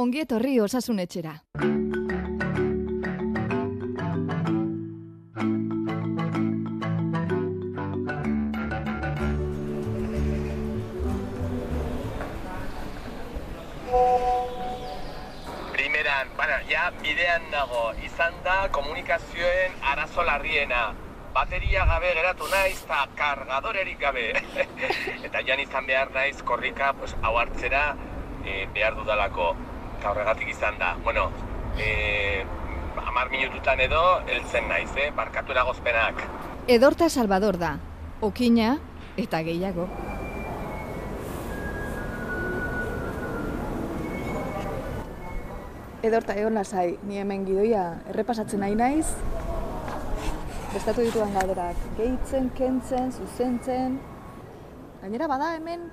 Ongi etorri osasun etxera. Primeran, bueno, ja bidean nago, izan da komunikazioen arazo larriena. Bateria gabe geratu naiz eta kargadorerik gabe. eta jan izan behar naiz korrika pues, hau hartzera e, behar dudalako. Eta horregatik izan da. Bueno, e, amar minututan edo heltzen naiz, eh? barkatu eragozpenak. Edorta Salvador da. Okina eta gehiago. Edorta egon lasai, ni hemen gidoia errepasatzen nahi naiz. Bestatu dituan galderak, gehitzen, kentzen, zuzentzen. Gainera bada hemen,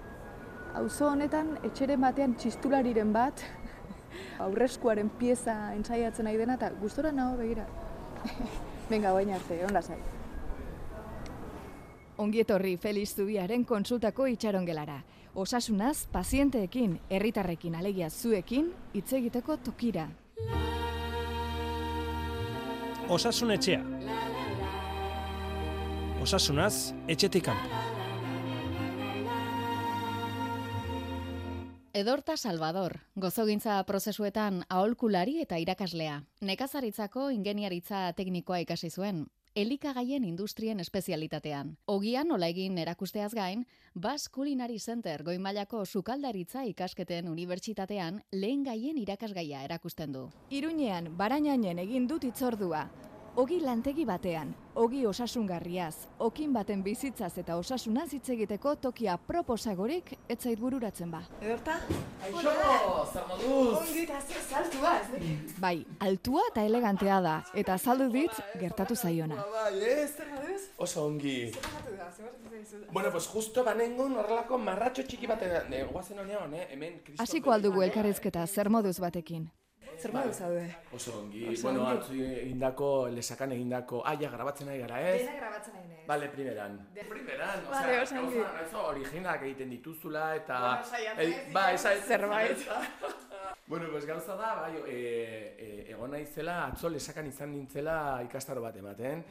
auzo honetan etxeren batean txistulariren bat, aurreskuaren pieza entzaiatzen nahi dena, eta gustora nago begira. Venga, baina arte, egon lasai. Ongi etorri Feliz Zubiaren konsultako itxarongelara. Osasunaz, pazienteekin, herritarrekin alegia zuekin, hitz egiteko tokira. Osasun etxea. Osasunaz, etxetik kanpo. Edorta Salvador, gozogintza prozesuetan aholkulari eta irakaslea. Nekazaritzako ingeniaritza teknikoa ikasi zuen, elikagaien industrien espezialitatean. Ogian nola egin erakusteaz gain, Bas Culinary Center goimailako sukaldaritza ikasketen unibertsitatean lehen gaien irakasgaia erakusten du. Iruñean, barainainen egin dut itzordua. Ogi lantegi batean, ogi osasungarriaz, okin baten bizitzaz eta osasunaz hitz egiteko tokia proposagorik etzait bururatzen ba. Edorta? Aixo, zer moduz? Ongi eta zer saltua, ez? Bai, altua eta elegantea da, eta azaldu dit gertatu zaiona. Bai, ez? Oso ongi. Bueno, pues justo banengon horrelako marratxo txiki batean, eh, guazen honean, eh, hemen... Hasiko aldugu elkarrizketa zer moduz batekin. Zer modu zaude? Oso ongi, Oso bueno, atzu egindako, lesakan egindako, ah, ja, grabatzen nahi gara, ez? grabatzen nahi nez. Vale, primeran. Primeran, o Vale, sea, oso ongi. gauza originalak egiten dituzula, eta... Bueno, ba, esa, zerbait. bueno, pues gauza da, bai, e, e, egon naizela, atzo lesakan izan nintzela ikastaro bat ematen.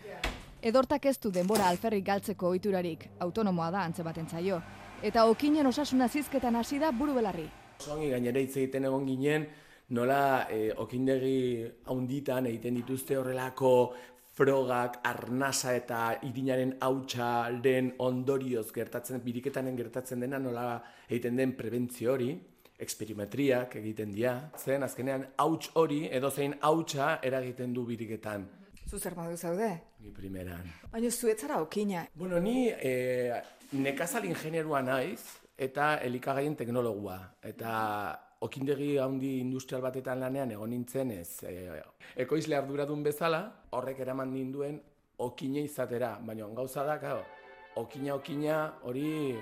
Edortak ez du denbora alferrik galtzeko ohiturarik, autonomoa da antze baten zaio. Eta okinen osasuna zizketan hasi da buru belarri. Oso ongi gainera hitz egiten egon ginen, nola e, okindegi haunditan egiten dituzte horrelako frogak, arnasa eta irinaren hautsaren ondorioz gertatzen, biriketanen gertatzen dena nola egiten den prebentzio hori, eksperimetriak egiten dira. Zen, azkenean, hauts hori, edo zein hautsa eragiten du biriketan. Zu zer modu zaude? Ni primeran. Baina zuetzara okina. Bueno, ni e, nekazal ingenieroa naiz eta elikagaien teknologua. Eta okindegi handi industrial batetan lanean egon nintzen ez e, ekoizle arduradun bezala, horrek eraman ninduen okine izatera. Baina gauza da, okina okina hori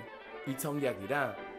hitza handiak dira.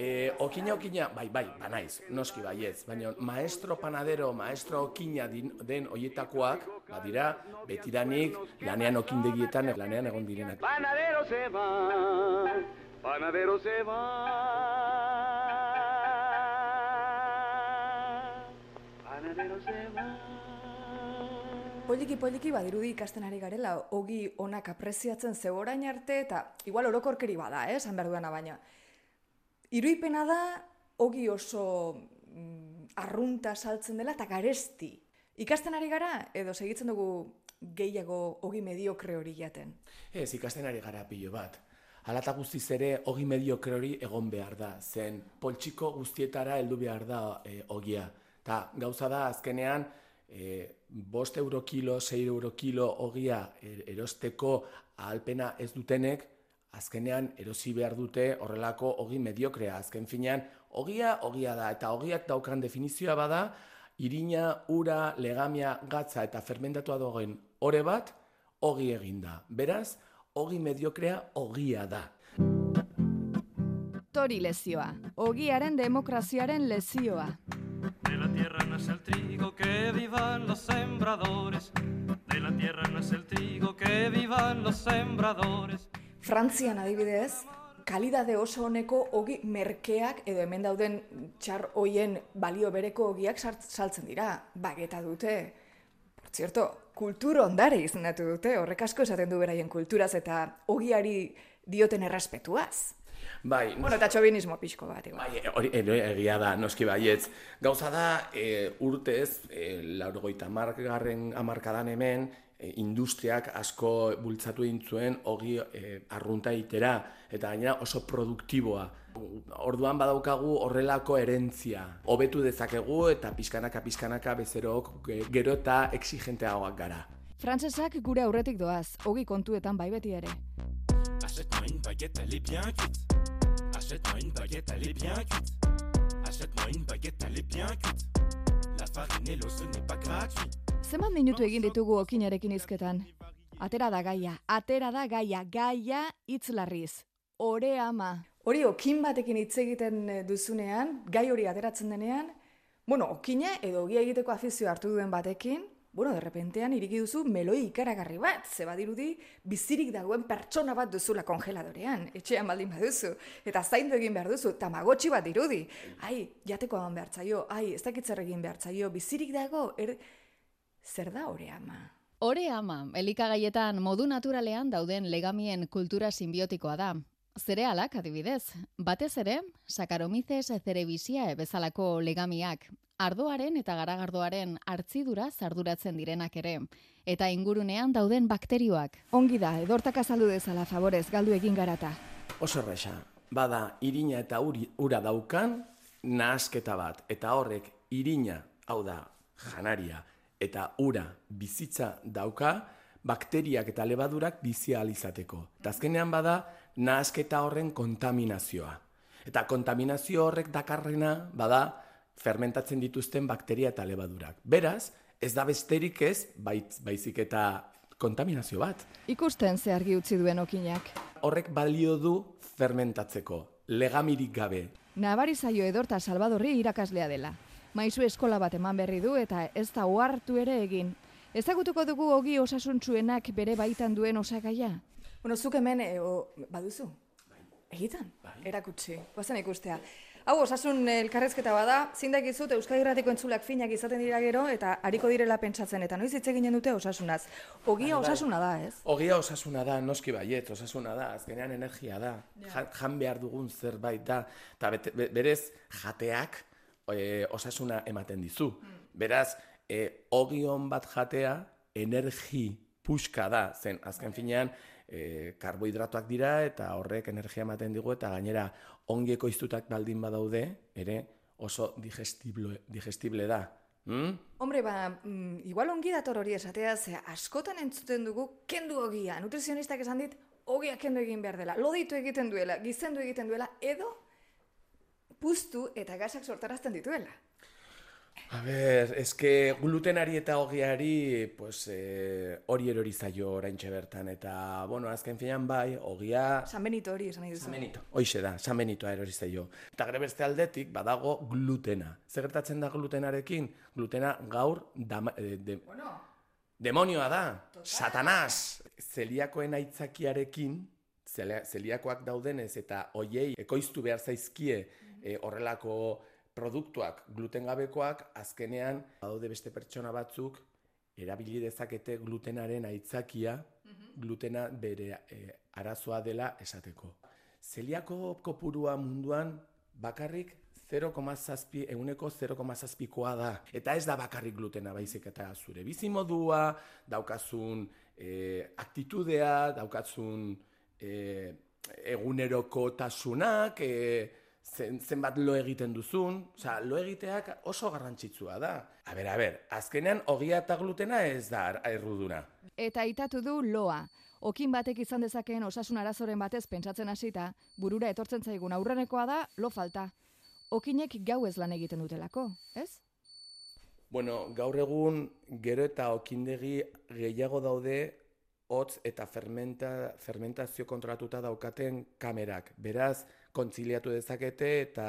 E, okina okina, bai, bai, banaiz, noski baiez, baina maestro panadero, maestro okina din, den hoietakoak, badira, betidanik lanean okindegietan lanean egon direnak. Panadero se va, panadero se va, panadero se va. Poliki poliki badirudi ikasten ari garela, ogi onak apreziatzen ze orain arte, eta igual orokorkeri bada, eh, duena baina. Iruipena da, ogi oso mm, arrunta saltzen dela eta garesti. Ikasten ari gara, edo segitzen dugu gehiago ogi mediokre hori jaten. Ez, ikasten ari gara pilo bat. Halata guztiz ere, ogi mediokre hori egon behar da, zen poltsiko guztietara heldu behar da e, ogia. Ta gauza da, azkenean, e, bost euro kilo, sei euro kilo ogia er- erosteko ahalpena ez dutenek, azkenean erosi behar dute horrelako ogi mediokrea. Azken finean, ogia, ogia da, eta ogiak daukan definizioa bada, irina, ura, legamia, gatza eta fermentatua dagoen ore bat, ogi eginda. Beraz, ogi mediokrea ogia da. Tori lezioa, ogiaren demokraziaren lezioa. De la tierra nace el trigo, que vivan los sembradores. De la tierra nace el trigo, que vivan los sembradores. Frantzian adibidez, kalidade oso honeko ogi merkeak edo hemen dauden txar hoien balio bereko ogiak saltzen dira. Bageta dute. Por cierto, kultur ondare izendatu dute, horrek asko esaten du beraien kulturaz eta ogiari dioten errespetuaz. Bai, Bueno, eta txobinismo pixko bat, igual. Bai, hori hori egia da, noski baietz. Gauza da, e, urtez, e, laurgoita margarren amarkadan hemen, industriak asko bultzatu egin zuen hogi e, arrunta itera, eta gainera oso produktiboa. Orduan badaukagu horrelako erentzia. Hobetu dezakegu eta pixkanaka pixkanaka bezerok e, gero eta exigenteagoak gara. Frantsesak gure aurretik doaz, ogi kontuetan bai beti ere. Achète-moi une baguette, elle est bien cuite. Achète-moi une baguette, elle est bien cuite. Achète-moi une baguette, elle est bien cuite. La farine et l'eau, ce n'est pas gratuit. Zenbat minutu egin ditugu okinarekin hizketan? Atera da gaia, atera da gaia, gaia hitz larriz. Ore ama. Hori okin batekin hitz egiten eh, duzunean, gai hori ateratzen denean, bueno, okina edo ogia egiteko afizio hartu duen batekin, bueno, derrepentean iriki duzu meloi ikaragarri bat, ze badirudi bizirik dagoen pertsona bat duzula kongeladorean, etxean baldin baduzu, eta zaindu egin behar duzu, tamagotxi bat dirudi. Ai, jateko eman behar zaio, ai, ez dakit zer egin behar zaio, bizirik dago, er... zer da hori ama? Ore ama, elikagaietan modu naturalean dauden legamien kultura sinbiotikoa da. Zerealak adibidez, batez ere, Saccharomyces cerevisiae bezalako legamiak, ardoaren eta garagardoaren hartzidura zarduratzen direnak ere, eta ingurunean dauden bakterioak. Ongi da, edortak azaldu dezala favorez, galdu egin garata. Oso erresa, bada irina eta uri, ura daukan nahasketa bat, eta horrek irina, hau da, janaria, eta ura bizitza dauka, bakteriak eta lebadurak bizi izateko. Eta azkenean bada, nahasketa horren kontaminazioa. Eta kontaminazio horrek dakarrena, bada, fermentatzen dituzten bakteria eta lebadurak. Beraz, ez da besterik ez, bait, baizik eta kontaminazio bat. Ikusten ze argi utzi duen okinak. Horrek balio du fermentatzeko, legamirik gabe. Nabari zaio edorta Salvadorri irakaslea dela. Maizu eskola bat eman berri du eta ez da ohartu ere egin. Ezagutuko dugu ogi osasuntsuenak bere baitan duen osagaia? Bueno, zuk hemen, e, o, baduzu? Egiten? Erakutsi, guazen ikustea. Hau, osasun elkarrezketa bada, zindak izut Euskal Irratiko entzulak finak izaten dira gero, eta hariko direla pentsatzen, eta noiz hitz eginen dute osasunaz. Ogia Bai, bai. osasuna da, ez? Ogia osasuna da, noski baiet, osasuna da, azkenean energia da, ja, jan behar dugun zerbait da, eta berez jateak e, osasuna ematen dizu. Beraz, e, ogion bat jatea energi puska da, zen azken finean e, karbohidratoak dira eta horrek energia ematen digu eta gainera ongi ekoiztutak baldin badaude, ere oso digestible, digestible da. Mm? Hombre, ba, mm, igual ongi dator hori esatea, ze askotan entzuten dugu kendu ogia. Nutrizionistak esan dit, ogia kendu egin behar dela, loditu egiten duela, gizendu egiten duela, edo puztu eta gasak sortarazten dituela. A ber, eske glutenari eta ogiari, pues, eh, hori erori zaio oraintxe bertan, eta, bueno, azken finean bai, ogia... San Benito hori esan nahi duzu. San Benito. Hoixe da, San Benitoa erori zaio. Eta gero beste aldetik, badago glutena. Zer gertatzen da glutenarekin? Glutena gaur dama, eh, de, Bueno, demonioa da, satanaz! Zeliakoen aitzakiarekin, zeliakoak daudenez eta hoiei ekoiztu behar zaizkie eh, horrelako produktuak glutengabekoak, azkenean badaude beste pertsona batzuk erabili dezakete glutenaren aitzakia, glutena bere eh, arazoa dela esateko. Zeliako kopurua munduan bakarrik 0,7 euneko 0,7koa da. Eta ez da bakarrik glutena baizik eta zure bizimodua, daukazun eh, aktitudea, daukazun eh, egunerokotasunak, eh, zen, zenbat lo egiten duzun, osea, lo egiteak oso garrantzitsua da. A ber, a ber, azkenean ogia eta glutena ez da erruduna. Eta itatu du loa. Okin batek izan dezakeen osasun arazoren batez pentsatzen hasita, burura etortzen zaigun aurrenekoa da lo falta. Okinek gau ez lan egiten dutelako, ez? Bueno, gaur egun gero eta okindegi gehiago daude hotz eta fermenta, fermentazio kontrolatuta daukaten kamerak. Beraz, kontziliatu dezakete eta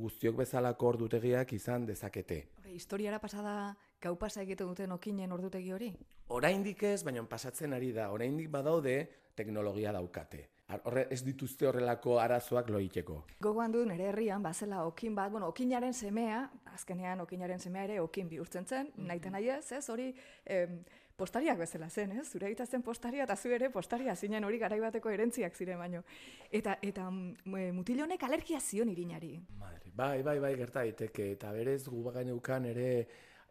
guztiok bezalako ordutegiak izan dezakete. Hore, historiara pasada gau pasa egiten duten okinen ordutegi hori? Oraindik ez, baina pasatzen ari da. Oraindik badaude teknologia daukate. Horre, ez dituzte horrelako arazoak loiteko. Gogoan du nere herrian bazela okin bat, bueno, okinaren semea, azkenean okinaren semea ere okin bihurtzen zen, naite nahi ez, ez, hori em, postariak bezala zen, ez? Zure aita zen postaria eta zu ere postaria zinen hori garaibateko erentziak ziren baino. Eta eta mm, e, mutil honek alergia zion irinari. Madre, bai, bai, bai, gerta daiteke. Eta berez gu baganeukan ere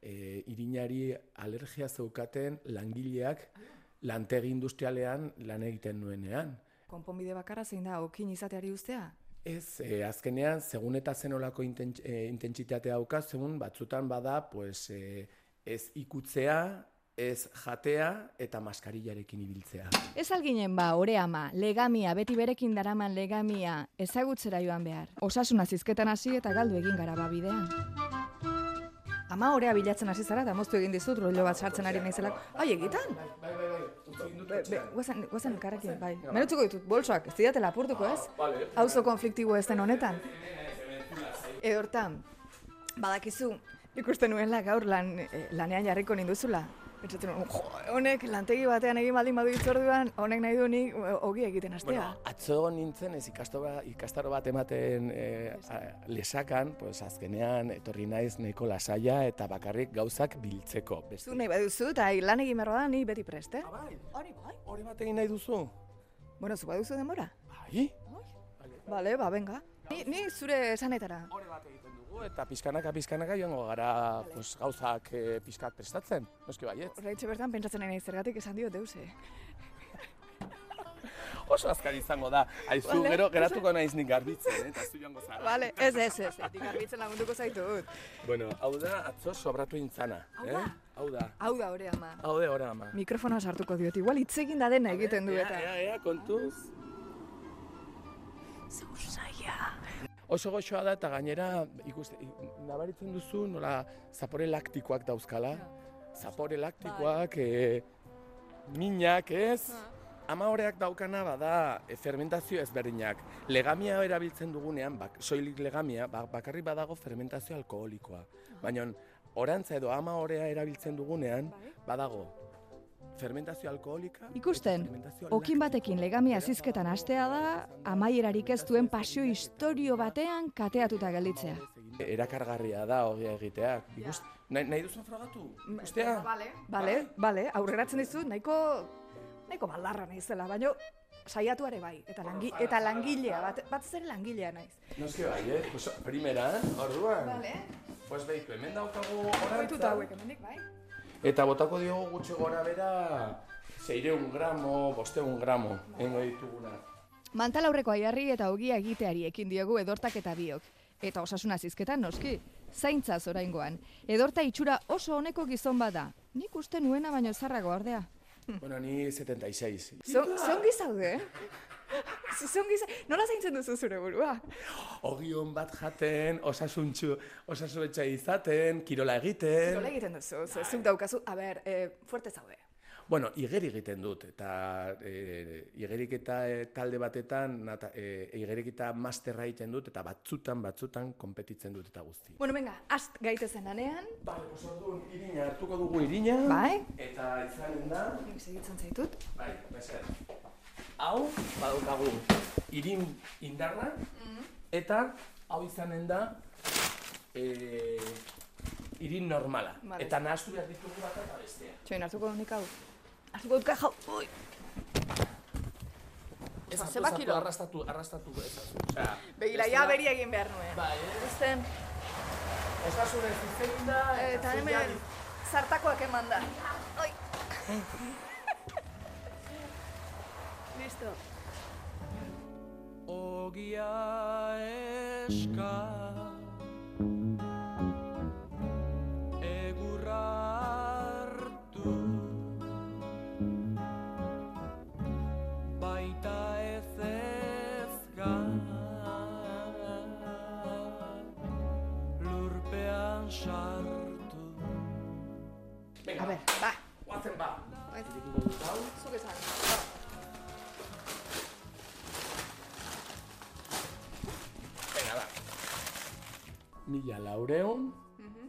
e, irinari alergia zeukaten langileak lantegi industrialean lan egiten nuenean. Konponbide bakarra zein da okin izateari ustea? Ez, e, azkenean, segun eta zenolako e, intentsitatea dauka, segun batzutan bada, pues, e, ez ikutzea, ez jatea eta maskarillarekin ibiltzea. Ez alginen ba, ore ama, legamia, beti berekin daraman legamia, ezagutzera joan behar. Osasuna zizketan hasi eta galdu egin gara ba bidean. Ama orea bilatzen hasi zara eta moztu egin dizut rollo bat sartzen ari naizelako. Bai, egitan? Bai, bai, bai, guazen, guazen elkarrekin, bai. Merutzuko ditut bolsoak, ez didate lapurtuko ez? Vale. Auzo konfliktibo ez den honetan. Edo hortan, badakizu, ikusten nuela gaur lan, eh, lanean jarriko ninduzula. Pentsatzen honek lantegi batean egin baldin badu itzorduan, honek nahi du nik eh, ogi egiten hastea. Bueno, atzo nintzen ez ikastaro, ikastaro bat ematen e, lesakan, pues azkenean etorri naiz nahiko lasaia eta bakarrik gauzak biltzeko. Beste. Zu nahi baduzu, eta lan egin behar da, ni beti prest, eh? bai, Hori bai. hori bat egin nahi duzu? Bueno, zu baduzu denbora? Bai? Bale, ba, venga. Ni, ni zure esanetara. Hori bat egiten eta pizkanaka pizkanaka joango gara pues, gauzak e, pizkat prestatzen. Noski baiet. Horreitxe bertan pentsatzen nahi zergatik esan dio deuse. Oso azkar izango da. Aizu, Vale. gero geratuko naiz nik garbitzen, eh? eta zu joango zara. Bale, ez, ez, ez. Dik argitzen lagunduko zaitut. Bueno, hau da atzo sobratu intzana. Hau eh? da? Hau da. Hau da, hore ama. Hau da, ora ama. Mikrofona sartuko diot, igual hitz egin da dena egiten du Ea, eta. ea, ea, kontuz. Zur saia. Oso goxoa da eta gainera ikuste, nabaritzen duzu nola zapore laktikoak dauzkala. Zapore laktikoak, e, minak, ez? Ama horeak daukana bada e, fermentazio ezberdinak. Legamia erabiltzen dugunean, bak, soilik legamia, bak, bakarrik badago fermentazio alkoholikoa. Baina orantza edo ama horea erabiltzen dugunean, badago fermentazio alkoholika. Ikusten, okin batekin legamia zizketan hastea da, amaierarik ez duen pasio historio batean kateatuta gelditzea. Erakargarria da hogia egiteak. Ikust, nahi, nahi duzu frogatu? Ikustea? Bale, bale, aurreratzen dizut, nahiko, nahiko baldarra naizela, baino saiatuare bai, eta, langi, eta langilea, bat, bat zer langilea naiz. Noski bai, eh? Pues, primeran, orduan. Bale, Pues behitu, hemen daukagu Hoituta orantza. hauek hemendik, bai? Eta botako diogu gutxi gora bera, zeireun gramo, bosteun gramo, engo dituguna. Mantal aurreko aiarri eta ogia egiteari ekin diogu edortak eta biok. Eta osasuna zizketan noski, zaintza oraingoan. Edorta itxura oso honeko gizon bada. Nik uste nuena baino zarrago ordea. Bueno, ni 76. Zongi zaude, eh? Zongi zaude, nola zaintzen duzu zure burua? Ogion bat jaten, osasuntxu, osasuntxa izaten, kirola egiten. Nola egiten duzu, zuk daukazu, a ber, eh, fuerte zaude. Bueno, igeri egiten dut, eta e, igeriketa e, talde batetan, nata, e, igeriketa masterra egiten dut, eta batzutan, batzutan, konpetitzen dut eta guzti. Bueno, venga, ast gaitezen lanean. Bale, pues orduan irina hartuko dugu irina. Bai. Eta izanen da, segitzen zaitut. bai, meser. Hau, badaukagu, irin indarra, eta hau izanen da, e, irin normala. Vale. Eta nahastu behar ditugu bat eta bestea. Txoin, hartuko nik hau. Hartuko dut kajau. Ui. Ez Ba, hartu, ez hartu, kilo? arrastatu, arrastatu ezazu. Osea, Begira, ez ja beri egin behar nuen. Bai, eh? Ikusten, Osasunez izein da, eta hemen zartakoak eman da. Oi asko. Ogia eska Egurra hartu Baita ez ezgan Lurpean sartu Venga, A ver, ba! Oazen ba! Oazen ba! Mila laureun,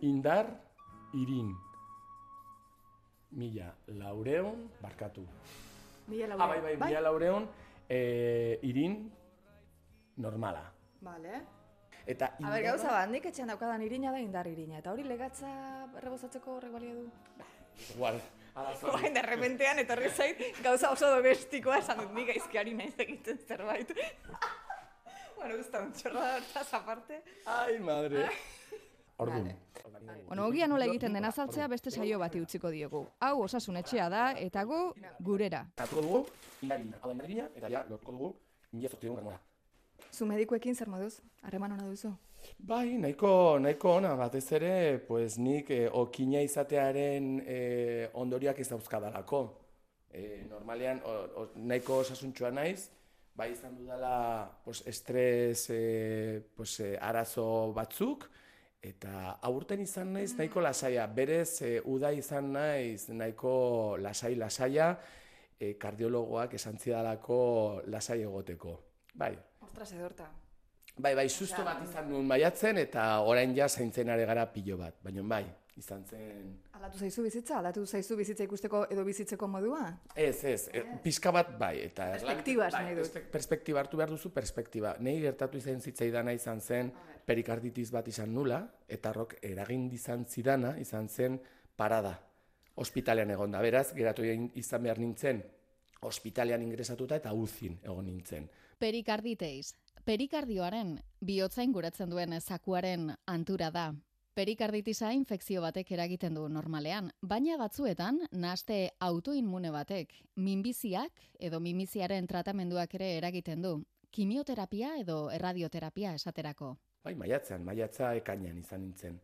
indar, irin. Mila laureun, barkatu. Mila Ah, bai, bai, mila laureun, eh, irin, normala. Vale. Eta A ber, gauza bat, nik etxean daukadan irina da indar irina. Eta hori legatza errebozatzeko horrek balio du. Igual. arazoa. Oain, de repentean etorri zait, gauza oso domestikoa esan dut nik aizkiari naiz egiten zerbait. bueno, ez da un aparte. Ai, madre. Orduan. Bueno, ogia nola egiten den azaltzea beste saio bati utziko diogu. Hau osasun etxea da eta gu gurera. Hartuko dugu, hau indarina, eta ja, lortuko dugu, mila zortzion granola. Zu medikuekin zer moduz? Harreman ona duzu? Bai, nahiko, nahiko ona, batez ere, pues nik eh, okina izatearen eh, ondoriak ez dauzkadalako. Eh, normalean, o, o, nahiko osasuntxoa naiz, bai izan dudala pues, estres eh, pues, eh, arazo batzuk, eta aurten izan naiz nahiko lasaia, berez eh, uda izan naiz nahiko lasai-lasaia, eh, kardiologoak esan zidalako lasai egoteko. Bai, Ostras, edorta. Bai, bai, susto bat izan nuen maiatzen eta orain ja zaintzen gara pilo bat. Baina bai, izan zen... Aldatu zaizu bizitza? Aldatu zaizu bizitza ikusteko edo bizitzeko modua? Ez, ez, e, pixka bat bai. Eta Perspektibaz bai, nahi dut. perspe- Perspektiba hartu behar duzu, perspektiba. Nei gertatu izan zitzaidana izan zen perikarditis bat izan nula, eta rok eragin izan zidana izan zen parada. Ospitalean egon da, beraz, geratu izan behar nintzen, ospitalean ingresatuta eta uzin egon nintzen. Perikarditeis. Perikardioaren bihotza inguratzen duen zakuaren antura da. Perikarditisa infekzio batek eragiten du normalean, baina batzuetan nahaste autoinmune batek, minbiziak edo minbiziaren tratamenduak ere eragiten du. Kimioterapia edo erradioterapia esaterako. Bai, maiatzean, maiatza ekainan izan nintzen.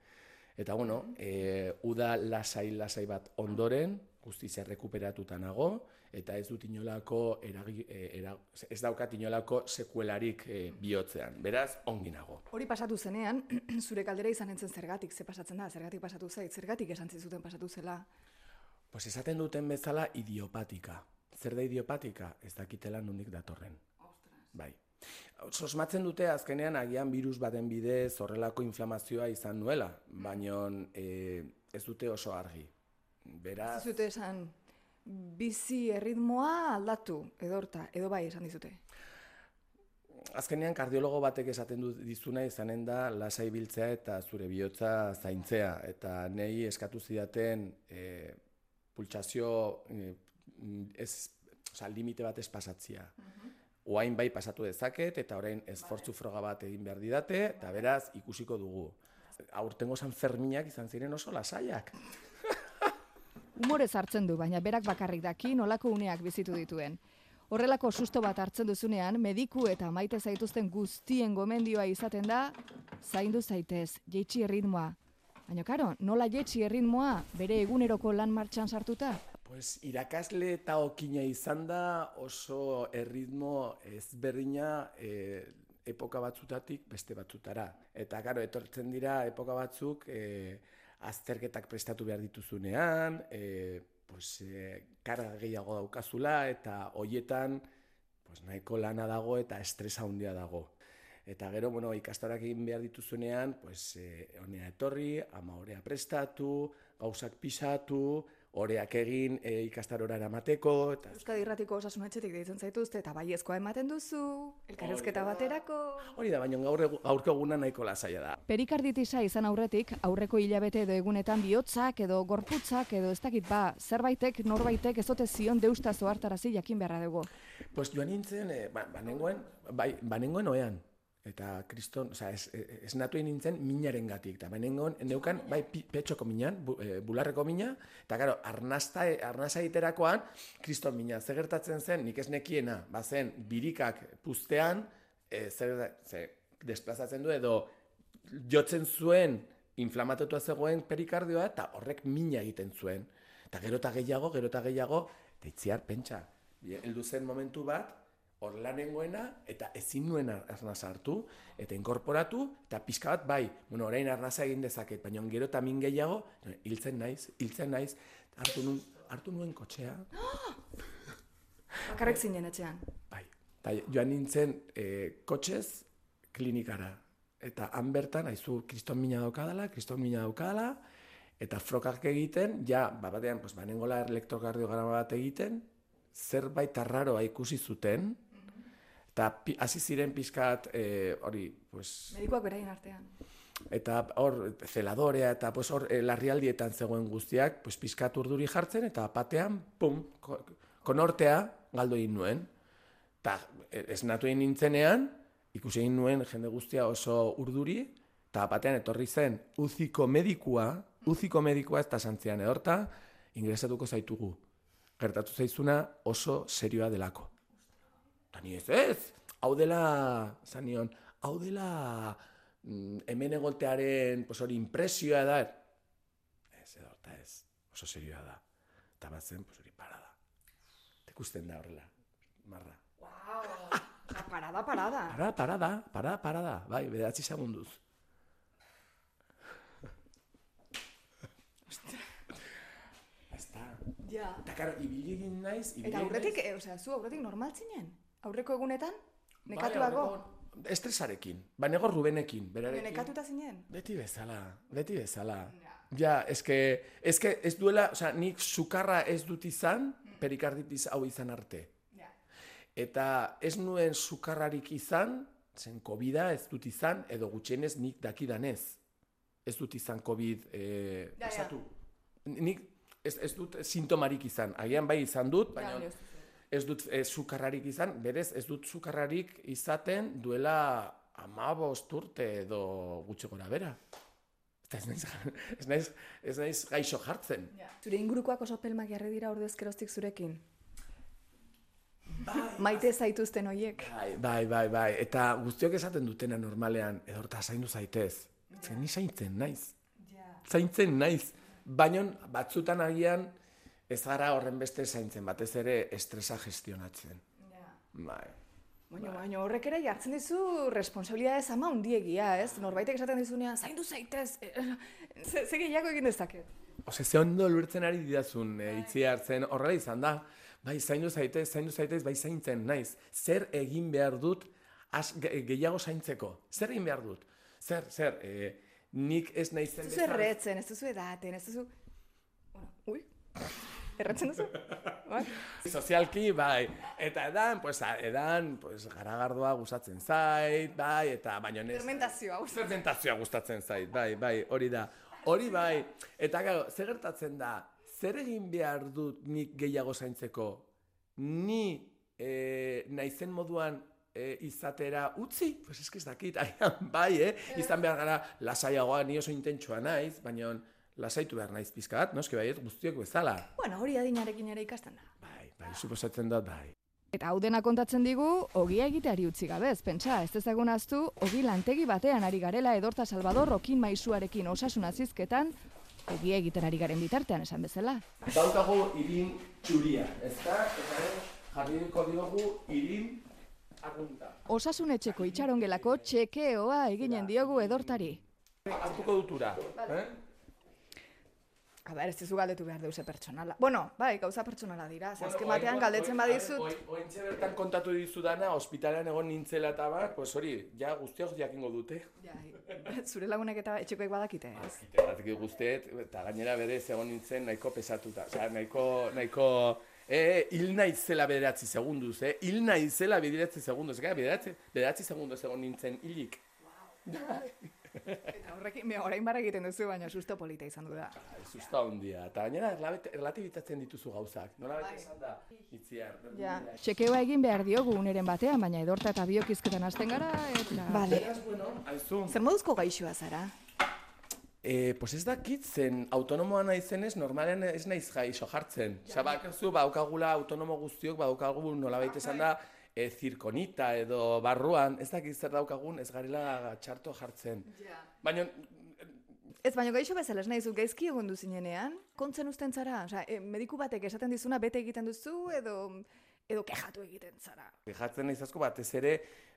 Eta bueno, e, uda lasai-lasai bat ondoren, guztiz errekuperatuta nago, eta ez dut inolako, eragi, e, era, ez daukat inolako sekuelarik e, bihotzean. Beraz, ongi nago. Hori pasatu zenean, zure kaldera izan entzen zergatik, ze pasatzen da, zergatik pasatu zait, zergatik esan zizuten pasatu zela. Pues esaten duten bezala idiopatika. Zer da idiopatika? Ez dakitela nondik datorren. Bai. Sosmatzen dute azkenean agian virus baten bidez horrelako inflamazioa izan nuela, baino e, ez dute oso argi. Beraz, Zizute esan, bizi erritmoa aldatu, edo horta, edo bai esan dizute. azkenean kardiologo batek esaten du dizuna izanen da lasai biltzea eta zure bihotza zaintzea. Eta nei eskatu zidaten e, pultsazio e, ez, oza, limite bat ez pasatzia. Oain bai pasatu dezaket eta orain esfortzu froga bat egin behar didate eta beraz ikusiko dugu. Aurtengo San Ferminak izan ziren oso lasaiak. Humorez hartzen du, baina berak bakarrik daki nolako uneak bizitu dituen. Horrelako susto bat hartzen duzunean, mediku eta maite zaituzten guztien gomendioa izaten da, zaindu zaitez, jeitsi erritmoa. Baina karo, nola jeitsi erritmoa bere eguneroko lan martxan sartuta? Pues irakasle eta okina izan da oso erritmo ezberdina e, epoka batzutatik beste batzutara. Eta karo, etortzen dira epoka batzuk e, azterketak prestatu behar dituzunean, e, pues, e, karga gehiago daukazula eta hoietan pues, nahiko lana dago eta estresa handia dago. Eta gero, bueno, ikastarak egin behar dituzunean, pues, e, honea etorri, ama prestatu, gauzak pisatu, oreak egin e, ikastarora eramateko, eta Euskadi Irratiko osasun etxetik deitzen zaituzte eta baiezkoa ematen duzu, elkarrezketa baterako. hori da, baina gaur gaurko eguna nahiko lasaia da. Perikarditisa izan aurretik, aurreko hilabete edo egunetan bihotzak edo gorputzak edo ez dakit ba, zerbaitek norbaitek ezote zion deusta zoartarazi jakin beharra dugu. Pues joan nintzen, e, ba, banengoen, bai, banengoen oean. Eta kriston, oza, ez, ez, esnatu egin nintzen minaren gatik. Eta banengoen, neukan, bai, petxoko minan, bu, e, bularreko mina, eta gero, arnasta, arnasa egiterakoan, kriston mina. Zer gertatzen zen, nik ez nekiena, bazen, birikak puztean, e, zer, ze, desplazatzen du, edo jotzen zuen, inflamatutua zegoen perikardioa, eta horrek mina egiten zuen. Eta gero eta gehiago, gero eta gehiago, eta itziar, pentsa. Heldu zen momentu bat, hor lanengoena, eta ezin nuen ar- arnasa hartu, eta inkorporatu, eta pixka bat bai, bueno, orain arnasa egin dezaket, baina gero eta min gehiago, hiltzen naiz, hiltzen naiz, hartu nun, hartu nuen kotxea, Bakarrik zinen etxean. bai, eta joan nintzen e, kotxez klinikara. Eta han bertan, haizu, kriston mina daukadala, kriston mina daukadala, eta frokak egiten, ja, ba, batean, pues, banengola elektrokardiograma bat egiten, zerbait arraroa ikusi zuten, eta hasi ziren pizkat, e, hori, pues, Medikoak beraien artean. eta hor zeladorea eta pues hor eh, larrialdietan zegoen guztiak, pues pizkat urduri jartzen eta batean pum ko- konortea galdu egin nuen. Ta eh, esnatu egin nintzenean, ikusi egin nuen jende guztia oso urduri eta batean etorri zen uziko medikua, uziko medikua ez da santzian edorta, ingresatuko zaitugu. Gertatu zaizuna oso serioa delako. Eta ni ez ez, hau dela, zanion, hau dela mm, hemen egoltearen, pues hori, impresioa da. Ez, edo, eta ez, oso serioa da. Eta bat zen, pues hori, parada. Eta ikusten da horrela, marra. Osa, parada, parada. Parada, parada, parada, parada, bai, bederatzi segunduz. Ja. Eta, karo, ibili egin naiz, ibili Eta egin aurretik, naiz. e, osea, zu aurretik normal zinen? Aurreko egunetan? Nekatuago? aurreko- Estresarekin, banego Rubenekin, berarekin. Nekatuta zinen? Beti bezala, beti bezala. Ja, eske, eske ez duela, osea, nik sukarra ez dut izan, perikarditis hau izan arte. Ja. Eta ez nuen sukarrarik izan, zen covid ez dut izan, edo gutxienez nik dakidanez. Ez dut izan COVID eh, Ja, ja. Nik ez, ez dut sintomarik izan. Agian bai izan dut, baina Ja, ez. dut eh, sukarrarik izan, berez ez dut sukarrarik izaten duela amabost urte edo gutxi gora bera. Eta ez naiz, ez naiz, ez naiz gaixo jartzen. Zure ingurukoak oso pelmak jarri dira ordu ezkeroztik zurekin? Maite zaituzten hoiek. Bai, bai, bai, bai. Eta guztiok esaten dutena normalean, edorta zaindu zaitez. Zer ni zaintzen naiz. Zaintzen naiz. Baina batzutan agian ez gara horren beste zaintzen, batez ere estresa gestionatzen. Bai. Baina, baina horrek ere jartzen dizu responsabilidades ama hundiegia, ez? Norbaitek esaten dizunean, zaindu zaitez, e, ze, ze gehiago egin dezaket. Ose, ze ondo lurtzen ari didazun e, itzi hartzen, horrela izan da. Bai, zaindu zaitez, zaindu zaitez, bai zaintzen naiz. Zer egin behar dut as, ge- gehiago zaintzeko? Zer egin behar dut? Zer, zer, e, nik ez naizen Ez duzu erretzen, ez duzu edaten, ez duzu... Bueno, ui, erretzen duzu? Bai? Sozialki, bai. Eta edan, pues, edan, pues, garagardoa gustatzen zait, bai, eta baino ez... Fermentazioa, uste. Fermentazioa gustatzen zait, bai, bai, hori da. Hori bai. Eta gero, zer gertatzen da? Zer egin behar dut nik gehiago zaintzeko? Ni e, naizen moduan e, izatera utzi? Pues eski ez dakit, bai, eh? Izan behar gara lasaiagoa, ni oso intentsua naiz, baina lasaitu behar naiz pizka bat, noski baiet, guztiok bezala. Bueno, hori adinarekin ere ikasten da. Bai, bai, suposatzen dut, bai. Eta hau dena kontatzen digu, ogia egiteari utzi gabe, ez pentsa, ez dezagun aztu, ogi lantegi batean ari garela edorta Salvador Rokin maisuarekin osasun azizketan, ogia egiten ari garen bitartean esan bezala. Daukagu irin txuria, ezta? Eta jarriko diogu irin agunta. Osasun etxeko itxarongelako txekeoa eginen diogu edortari. Hartuko dutura, eh? A ber, ez dizu galdetu behar deuse pertsonala. Bueno, bai, gauza pertsonala dira. Ze azken batean galdetzen badizut. Ointxe bertan kontatu dizudana, ospitalean egon nintzela eta bar, pues hori, ja guztiok jakingo dute. Jai, zure lagunek eta etxekoek badakite, ez? Batik guztiet, eta gainera berez egon nintzen nahiko pesatuta. Osea, nahiko, nahiko, eh, hil naizela bederatzi segunduz, eh? Hil naizela bederatzi segunduz, gara, bederatzi, bederatzi segunduz egon nintzen hilik. Eta horrekin, me orain barra egiten duzu, baina susto polita izan du da. Zusta hondia, eta gainera erlatibitatzen dituzu gauzak. Nola bete esan da, itziar. Ja. Txekeoa egin behar diogu uneren batean, baina edorta eta biokizketan hasten gara, eta... Bueno, aizu. Zer moduzko gaixoa zara? E, pues ez dakit zen autonomoa naizenez, normalean ez naiz gaixo jartzen. Osea, bakazu, baukagula autonomo guztiok, baukagu nolabait esan da, e, zirkonita edo barruan, ez dakit zer daukagun, ez garela txarto jartzen. Baina, Ez baino gaixo bezala ez nahizu gaizki egon duzinenean, kontzen usten zara? Osea, e, mediku batek esaten dizuna bete egiten duzu edo edo kejatu egiten zara. jartzen naiz asko batez ere,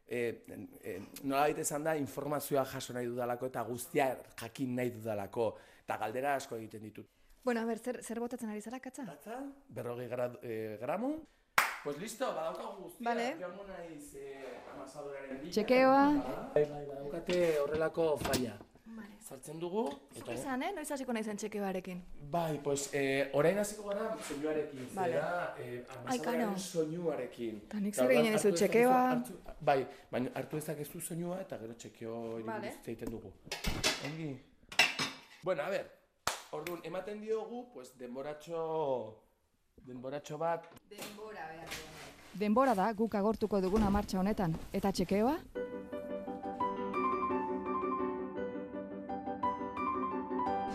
e, e, nolabait esan da, informazioa jaso nahi dudalako eta guztia jakin nahi dudalako, eta galdera asko egiten ditut. Bueno, a ber, zer, zer botatzen ari zara, katza? Katza, berrogei grad, eh, gramo. Pues listo, badaukagu guztia. Vale. Joango naiz eh, amasadoraren. Txekeoa. Bai, bai, badaukate horrelako faia. Sartzen dugu, eta Izan, eh? Noiz hasiko naizen txekeoarekin. Bai, pues, eh, orain hasiko gara soinuarekin, Vale. zera, eh, amasadoraren karo. soinuarekin. Ta nik Eta zer hartu dezakezu- txekeoa? Bai, baina hartu dezakezu soinua eta gero txekeo Vale. vale. egiten dugu. Ongi. Bueno, a ver, orduan, ematen diogu, pues, denboratxo, denboratxo bat, Denbora da guk agortuko duguna martxa honetan. Eta txekeoa?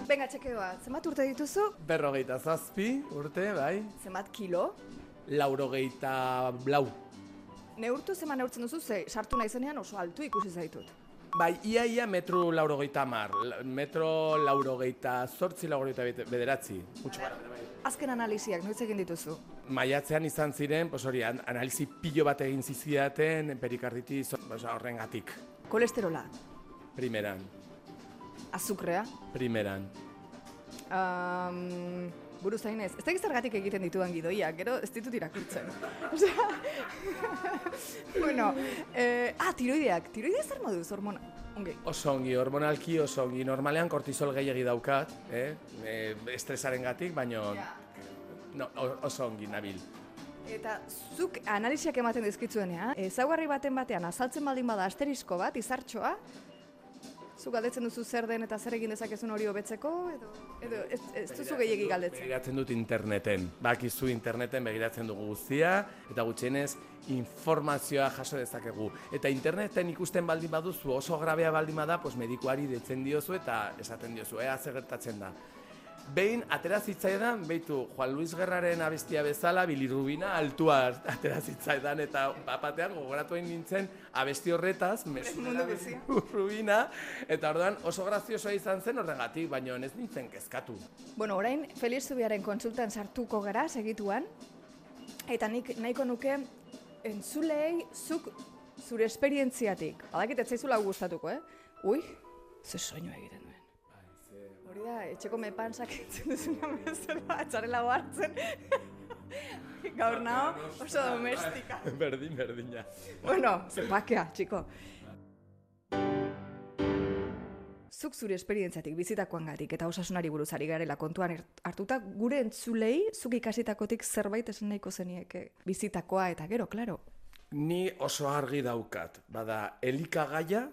Venga, txekeoa, zenbat urte dituzu? berrogeita zazpi urte, bai, Zenbat kilo? laurogeita blau. Neurtu zeman neurtzen duzu, ze sartu naizenean oso altu ikusi zaitut. Bai, ia ia metro laurogeita mar, metro laurogeita zortzi laurogeita bederatzi. Gutxo gara, bai. Azken analiziak, noiz egin dituzu? Maiatzean izan ziren, pues hori, an- analizi pilo bat egin zizidaten, perikarditis, oza, horrengatik. Kolesterola, Primeran, azukrea, primeran. um, buru zainez. Ez da zergatik egiten ditudan gidoiak, gero ez ditut irakurtzen. Osea, bueno, eh, ah, tiroideak, tiroidea zer moduz hormona? Ongi. Oso ongi, hormonalki oso ongi. Normalean kortisol gehiagi daukat, eh? E, estresaren gatik, baino no, oso ongi nabil. Eta zuk analiziak ematen dizkitzuenean, ezaugarri baten batean azaltzen baldin bada asterisko bat, izartxoa, zuk galdetzen duzu zer den eta zer egin dezakezun hori hobetzeko, edo, edo ez, ez duzu gehiegi galdetzen. Begiratzen dut interneten. Bakizu interneten begiratzen dugu guztia, eta gutxienez informazioa jaso dezakegu. Eta interneten ikusten baldin baduzu oso grabea baldin bada, pues medikuari detzen diozu eta esaten diozu, ea zer gertatzen da. Behin, atera zitzaidan, beitu, Juan Luis Gerraren abestia bezala, bilirubina altua atera zitzaidan, eta bapatean gogoratu egin nintzen abesti horretaz, mesura bilirubina, eta orduan oso graziosoa izan zen horregatik, baina ez nintzen kezkatu. Bueno, orain Felix Zubiaren kontsultan sartuko gara segituan, eta nik nahiko nuke entzulei zuk zure esperientziatik. Badakit ez zaizula gustatuko, eh? Ui, ze soinu egiten da, etxeko mepansak entzun duzunean bezala, atxarela hartzen. Gaur nao, oso domestika. Berdin, berdina. Bueno, zepakea, txiko. Zuk zure esperientziatik bizitakoangatik eta osasunari buruz ari garela kontuan hartuta gure entzulei zuk ikasitakotik zerbait esan nahiko zenieke bizitakoa eta gero, claro. Ni oso argi daukat, bada elikagaia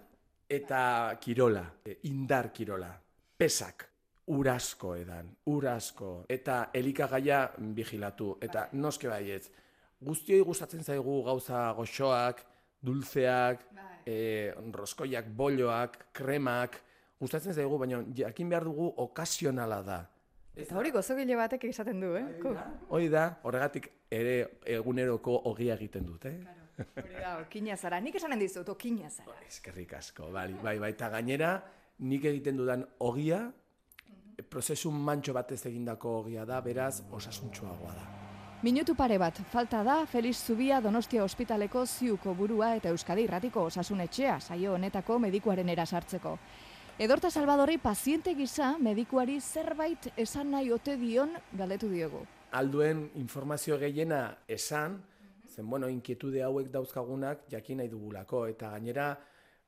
eta kirola, e, indar kirola, pesak, urasko edan, urasko, eta elikagaia vigilatu, eta noske baietz, guztioi gustatzen zaigu gauza goxoak, dulzeak, e, roskoiak, bolloak, kremak, gustatzen zaigu, baina jakin behar dugu okasionala da. Eta hori gozogile batek esaten du, eh? Hoi da, horregatik ere eguneroko ogia egiten dut, eh? Hori da, okina zara. Nik esanen dizut, okina zara. Eskerrik asko, bai, bai, bai, eta gainera, nik egiten dudan ogia, prozesu mantxo batez egindako ogia da, beraz, osasuntxoagoa da. Minutu pare bat, falta da Felix Zubia Donostia Ospitaleko ziuko burua eta Euskadi Irratiko osasunetxea saio honetako medikuaren erasartzeko. Edorta Salvadori paziente gisa medikuari zerbait esan nahi ote dion galdetu diogu. Alduen informazio gehiena esan, zen, bueno, inkietude hauek dauzkagunak jakin nahi dugulako, eta gainera,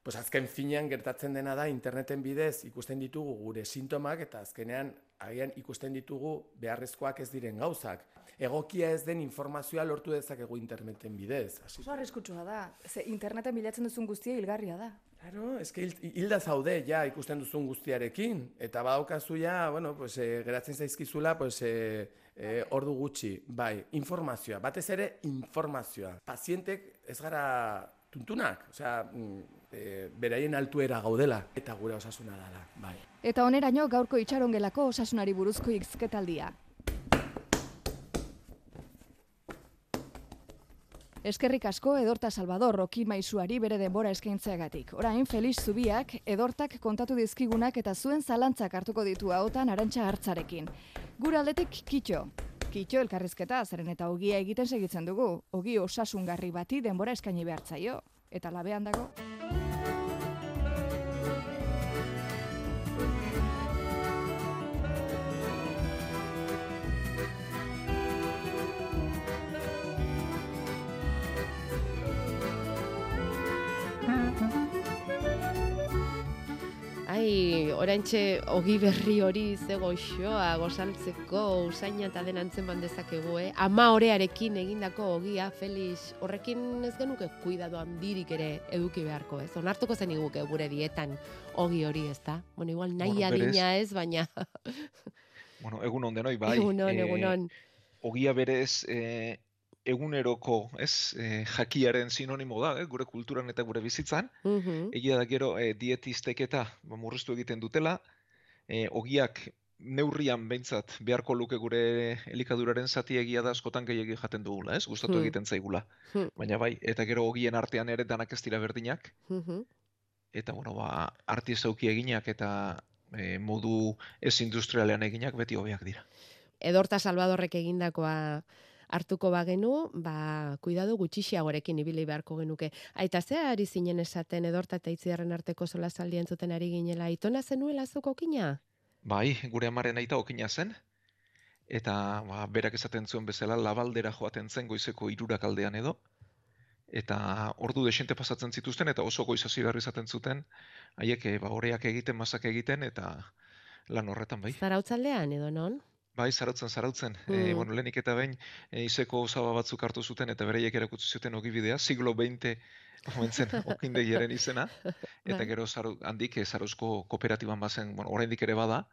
pues azken finean gertatzen dena da interneten bidez ikusten ditugu gure sintomak eta azkenean agian ikusten ditugu beharrezkoak ez diren gauzak. Egokia ez den informazioa lortu dezakegu interneten bidez. Oso arriskutsua da. Ze interneten bilatzen duzun guztia hilgarria da. Claro, eske hil- hilda zaude ja ikusten duzun guztiarekin eta badaukazu ja, bueno, pues eh, geratzen zaizkizula, pues eh, eh, ordu gutxi, bai, informazioa, batez ere informazioa. Pazientek ez gara tuntunak, osea, eh, beraien altuera gaudela eta gure osasuna dela, bai. Eta oneraino gaurko itxarongelako osasunari buruzko hizketaldia. Eskerrik asko Edorta Salvador Roki Maisuari bere denbora eskaintzeagatik. Orain Felix Zubiak Edortak kontatu dizkigunak eta zuen zalantzak hartuko ditu ahotan arantxa hartzarekin. Gure aldetik kitxo. Kitxo elkarrizketa zeren eta ogia egiten segitzen dugu. Ogi osasungarri bati denbora eskaini behartzaio. Eta labean dago. Bai, oraintxe ogi berri hori ze goxoa, gozaltzeko, usaina eta den antzeman dezakegu, eh? Ama orearekin egindako ogia, Felix, horrekin ez genuke kuidado handirik ere eduki beharko, ez? Onartuko zen iguke gure dietan ogi hori, ez da? Bueno, igual nahi Bueno, adina ez, baina... Bueno, egun on denoi, bai. Egunon, eh, egunon. Ogia berez, eh, eguneroko, ez, eh, jakiaren sinonimo da, eh, gure kulturan eta gure bizitzan. Mhm. Egia da gero eh, dietistek eta ba, murriztu egiten dutela, eh, ogiak neurrian behintzat beharko luke gure elikaduraren zati egia da askotan gehiegi jaten dugula, ez? Gustatu Hmm. egiten zaigula. Hmm. Baina bai, eta gero ogien artean ere danak ez dira berdinak, Mhm. eta bueno, ba, artizauki eginak eta eh, modu ez industrialean eginak beti hobeak dira. Edorta Salvadorrek egindakoa hartuko bagenu, ba, kuidado gutxixiagorekin ibili beharko genuke. Aita ze ari zinen esaten edorta eta itziarren arteko solasaldi entzuten ari ginela, itona zenuela zuk okina? Bai, gure amaren aita okina zen, eta ba, berak esaten zuen bezala labaldera joaten zen goizeko hirurak aldean edo, eta ordu desente pasatzen zituzten, eta oso goiz hasi behar izaten zuten, haiek eh, ba, oreak egiten, masak egiten, eta lan horretan bai. Zarautzaldean edo non? Bai, zarautzen, zarautzen. Mm. E, bueno, lehenik eta behin e, izeko osaba batzuk hartu zuten eta bereiek erakutsi zuten ogibidea, siglo 20 omen zen okindegiaren izena, eta Bai. gero zaru, handik e, zarauzko kooperatiban bazen, bueno, oraindik ere bada,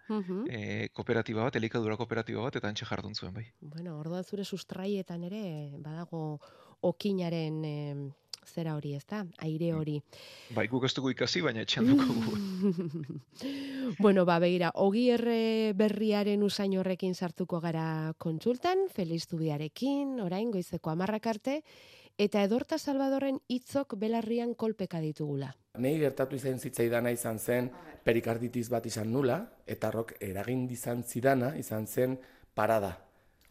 e, kooperatiba bat, elikadura kooperatiba bat, eta antxe jardun zuen bai. Bueno, orduan zure sustraietan ere badago okinaren em, zera hori, ezta? Aire hori. Bai, guk ez dugu ikasi, baina etxean dugu. bueno, ba, begira, ogi erre berriaren usain horrekin sartuko gara kontsultan, Feliz Zubiarekin, orain goizeko amarrak arte, eta edorta Salvadorren hitzok belarrian kolpeka ditugula. Nei gertatu izan zitzaidana izan zen perikarditis bat izan nula, eta rok eragin izan zidana izan zen parada.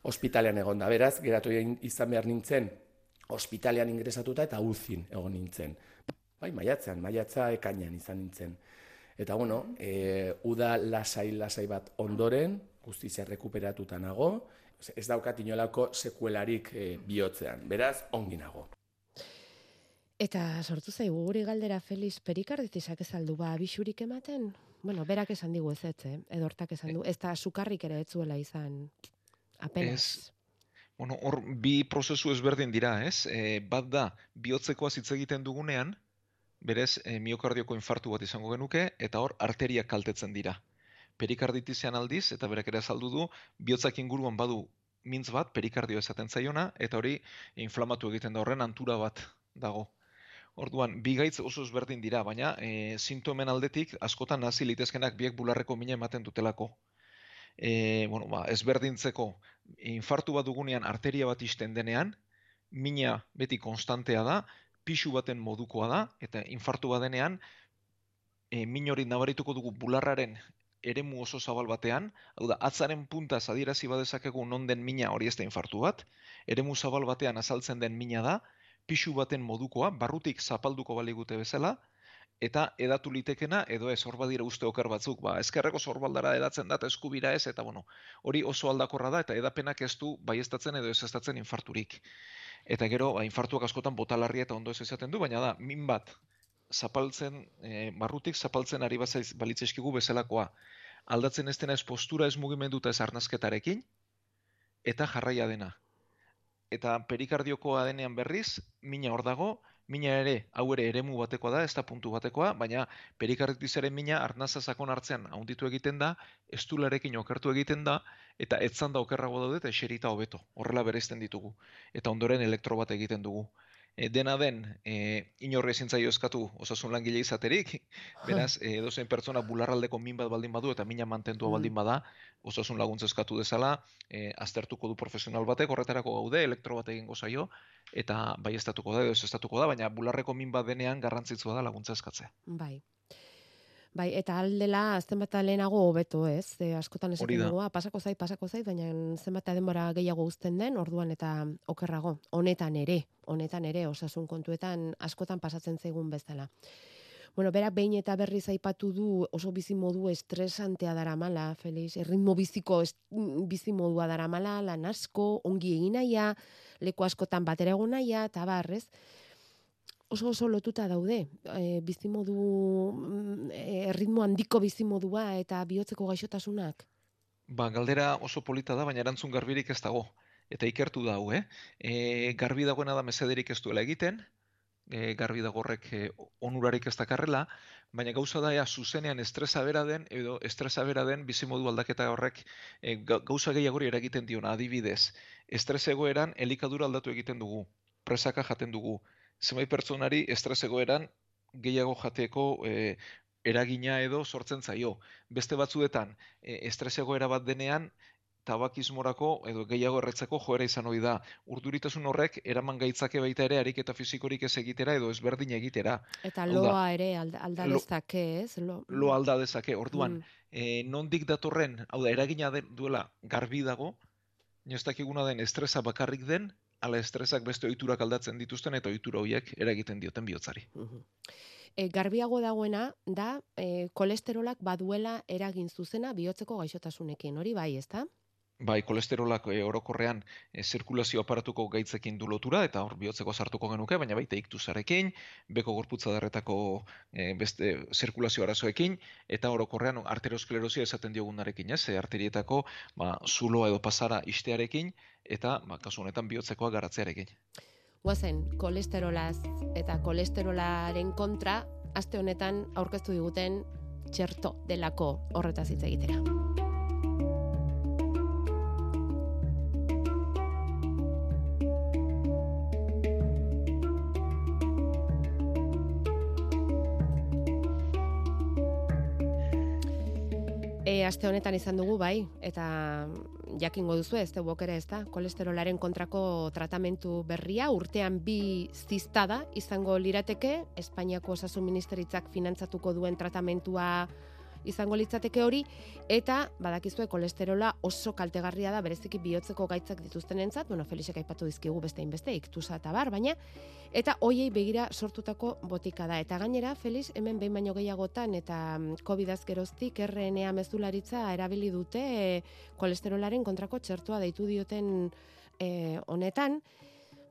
Ospitalean egon da, beraz, geratu izan behar nintzen, ospitalean ingresatuta eta uzin egon nintzen. Bai, maiatzean, maiatza ekainean izan nintzen. Eta bueno, e, uda lasai-lasai bat ondoren, guztizia rekuperatuta nago, ez daukat inolako sekuelarik e, bihotzean, beraz, ongi nago. Eta sortu zaigu guri galdera Feliz perikarditisak ez aldu ba abisurik ematen? Bueno, berak esan digu ez ez, eh? edortak esan du. Ez da sukarrik ere ez zuela izan apenas. Ez. Bueno, hor bi prozesu ezberdin dira, ez? E, bat da, bihotzekoa hitz egiten dugunean, berez e, miokardioko infartu bat izango genuke, eta hor arteriak kaltetzen dira. Perikarditizean aldiz, eta berak ere azaldu du, bihotzak inguruan badu mintz bat, perikardio esaten zaiona, eta hori inflamatu egiten da horren antura bat dago. Orduan, bi gaitz oso ezberdin dira, baina e, sintomen aldetik askotan hasi litezkenak biek bularreko mina ematen dutelako. E, bueno, ba, ezberdintzeko infartu bat dugunean arteria bat isten denean, mina beti konstantea da, pixu baten modukoa da, eta infartu bat denean, e, min hori nabarituko dugu bularraren eremu oso zabal batean, hau da, atzaren puntaz adierazi badezakegu non den mina hori ez da infartu bat, eremu zabal batean azaltzen den mina da, pixu baten modukoa, barrutik zapalduko baligute bezala, eta edatu litekena, edo ez, hor badira uste oker batzuk, ba, ezkerreko zorbaldara edatzen da, eskubira ez, eta bueno, hori oso aldakorra da, eta edapenak ez du baiestatzen edo ez estatzen infarturik. Eta gero, ba, infartuak askotan botalarria eta ondo ez esaten du, baina da, min bat, zapaltzen, e, barrutik zapaltzen ari bazaiz balitzeskigu bezalakoa. Aldatzen ez dena ez postura ez mugimenduta ez arnazketarekin, eta jarraia dena. Eta perikardiokoa denean berriz, mina hor dago, mina ere, hau ere eremu batekoa da, ez da puntu batekoa, baina perikarditizaren mina arnaza sakon hartzean haunditu egiten da, estularekin okertu egiten da, eta etzan da okerrago daude eta eserita hobeto. Horrela bereizten ditugu. Eta ondoren elektro bat egiten dugu. E, dena den, e, inorri ezin zaio eskatu osasun langile izaterik, beraz, e, edozein pertsona bularraldeko min bat baldin badu eta mina mantentua baldin bada, osasun laguntza eskatu dezala, e, aztertuko du profesional batek, horretarako gaude, elektro bat egingo zaio, eta bai estatuko da, edo ez estatuko da, baina bularreko min bat denean garrantzitsua da laguntza eskatzea. Bai. Bai, eta aldela zenbat lehenago hobeto, ez? E, askotan esaten dugu, "Ah, pasako zait, pasako zait, baina zenbat denbora gehiago uzten den, orduan eta okerrago. Honetan ere, honetan ere osasun kontuetan askotan pasatzen zaigun bezala. Bueno, berak behin eta berriz aipatu du oso bizi modu estresantea daramala, Felix, erritmo biziko es, bizi modua daramala, lan asko, ongi egin nahia, leku askotan batera egon nahia, eta barrez. Oso oso lotuta daude. E, bizimodu, mm, e, erritmo handiko bizimodua eta bihotzeko gaixotasunak. Ba, galdera oso polita da, baina erantzun garbirik ez dago. Eta ikertu da eh? E, garbi dagoena da mesederik ez duela egiten, e, garbi dago horrek e, onurarik ez dakarrela, baina gauza da ea zuzenean estresa bera den, edo estresa bera den bizimodu aldaketa horrek e, ga- gauza gehiagori eragiten diona, adibidez. Estres egoeran elikadura aldatu egiten dugu, presaka jaten dugu. Zenbait pertsonari estres egoeran gehiago jateko e, eragina edo sortzen zaio. Beste batzuetan, e, estres egoera bat denean, tabakismorako edo gehiago erretzeko joera izan ohi da. Urduritasun horrek eraman gaitzake baita ere ariketa fisikorik ez egitera edo ezberdin egitera. Eta Hau da, loa ere alda, dezake, ez? Lo, Lo alda dezake. Orduan, Mm. e, nondik datorren, hau da, eragina den, duela garbi dago, ez dakiguna den estresa bakarrik den, ala estresak beste ohiturak aldatzen dituzten eta ohitura horiek eragiten dioten bihotzari. E, garbiago dagoena da e, kolesterolak baduela eragin zuzena bihotzeko gaixotasunekin, hori bai, ezta? Bai, kolesterolak e, orokorrean e, zirkulazio aparatuko gaitzekin du lotura eta hor bihotzeko sartuko genuke, baina baita iktusarekin, beko gorputza darretako e, beste zirkulazio arazoekin eta orokorrean arteriosklerosia esaten diogunarekin, ez? E, arterietako ba, zulo edo pasara istearekin eta ba, kasu honetan bihotzekoa garatzearekin. Guazen, kolesterolaz eta kolesterolaren kontra, aste honetan aurkeztu diguten txerto delako horretaz hitz egitera. Aste honetan izan dugu bai, eta jakingo duzu ez dugu ere ez da, kolesterolaren kontrako tratamentu berria, urtean bi ziztada izango lirateke, Espainiako osasun ministeritzak finantzatuko duen tratamentua izango litzateke hori, eta badakizue kolesterola oso kaltegarria da bereziki bihotzeko gaitzak dituztenentzat, bueno, Felixek aipatu dizkigu beste inbeste, iktusa eta bar, baina, eta hoiei begira sortutako botika da. Eta gainera, Felix, hemen behin baino gehiagotan eta mm, COVID-az geroztik RNA mezularitza erabili dute e, kolesterolaren kontrako txertua deitu dioten e, honetan,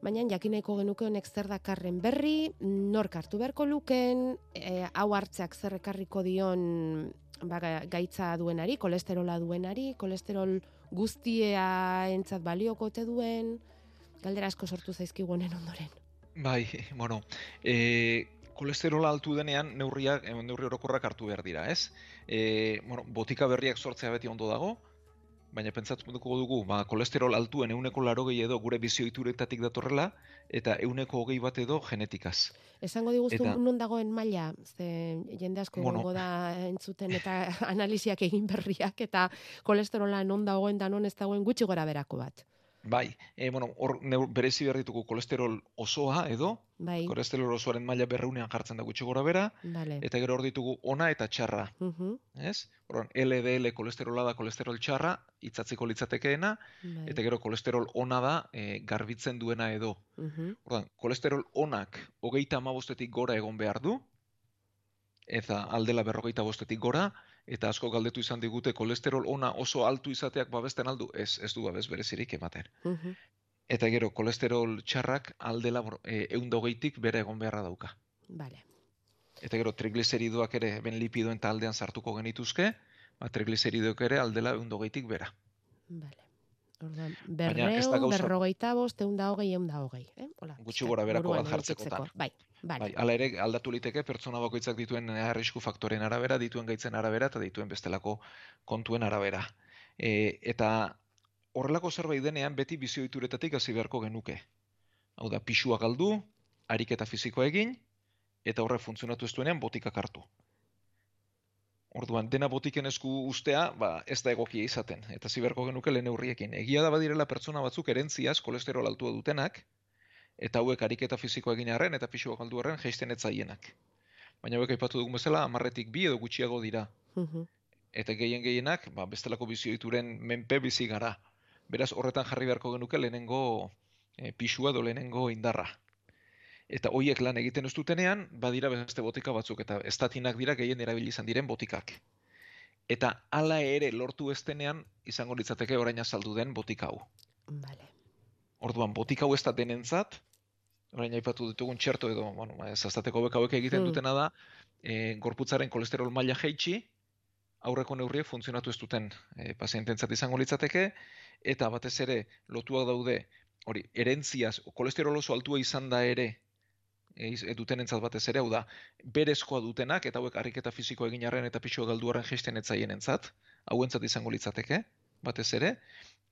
baina jakin nahiko genuke honek zer dakarren berri, nork hartu beharko luken, e, hau hartzeak zer ekarriko dion ba, ga- gaitza duenari, kolesterola duenari, kolesterol guztia entzat balioko ote duen, galdera asko sortu zaizkigu honen ondoren. Bai, bueno, e, kolesterola altu denean neurriak, neurri orokorrak hartu behar dira, ez? E, bueno, botika berriak sortzea beti ondo dago, baina pentsatuko dugu, ba, kolesterol altuen euneko laro edo gure bizioituretatik datorrela, eta euneko hogei bat edo genetikaz. Esango diguzu Eta- non dagoen maila, ze jende asko Bueno. da entzuten eta analisiak egin berriak eta kolesterola non dagoen da non ez dagoen gutxi gora berako bat. Bai, e, bueno, hor berezi behar ditugu kolesterol osoa edo, Bai, kolesterol osoaren maila berreunean jartzen da gutxi gora bera, bale. eta gero hor ditugu ona eta txarra, Mhm, ez? Orduan, LDL kolesterola da kolesterol txarra, hitzatzeko litzatekeena, bai. eta gero kolesterol ona da e, garbitzen duena edo. Mhm, Orduan, kolesterol onak hogeita hamabostetik gora egon behar du, eta aldela berrogeita bostetik gora, eta asko galdetu izan digute kolesterol ona oso altu izateak babesten aldu, ez, ez du babes berezirik ematen. mhm. Eta gero kolesterol txarrak aldela e, hogeitik bere egon beharra dauka. Bale. Eta gero trigliseridoak ere ben lipidoen taldean sartuko genituzke, ba, trigliseridoak ere aldela hogeitik bera. Bale. Orduan, berreun, berrogeita bost, eun da hogei, eun da hogei. Eh? Hola, Gutxi gora berako bat jartzekotan. Bai, bale. Bai, hala ere aldatu liteke pertsona bakoitzak dituen arrisku faktoren arabera, dituen gaitzen arabera eta dituen bestelako kontuen arabera. E, eta horrelako zerbait denean beti bizioituretatik hasi beharko genuke. Hau da, pisua galdu, ariketa fisikoa egin, eta horre funtzionatu ez duenean botikak hartu. Orduan, dena botiken esku ustea, ba, ez da egokia izaten. Eta ziberko genuke lehen neurriekin. Egia da badirela pertsona batzuk erentziaz kolesterol altua dutenak, eta hauek ariketa fisikoa egin arren eta pisua galdu arren jaisten ez zaienak. Baina hauek aipatu dugun bezala, amarretik bi edo gutxiago dira. Mhm, Eta gehien gehienak, ba, bestelako bizioituren menpe bizi gara. Beraz, horretan jarri beharko genuke lehenengo e, pisua edo lehenengo indarra. Eta hoiek lan egiten ez dutenean, badira beste botika batzuk, eta estatinak dira gehien erabili izan diren botikak. Eta hala ere lortu ez denean, izango litzateke orain azaldu den botika hau. Bale. Orduan, botika hau ez da denentzat, orain aipatu ditugun txerto edo, bueno, ba, zaztateko beka hauek egiten Mm. dutena da, e, gorputzaren kolesterol maila jaitsi, aurreko neurriek funtzionatu ez duten e, paziententzat izango litzateke, eta batez ere lotuak daude, hori, erentziaz, kolesterol oso altua izan da ere, e, dutenentzat batez ere, hau da, berezkoa dutenak, eta hauek harriketa fisikoa egin arren eta pixo galduaren gesten etzaienentzat, hauentzat izango litzateke, batez ere,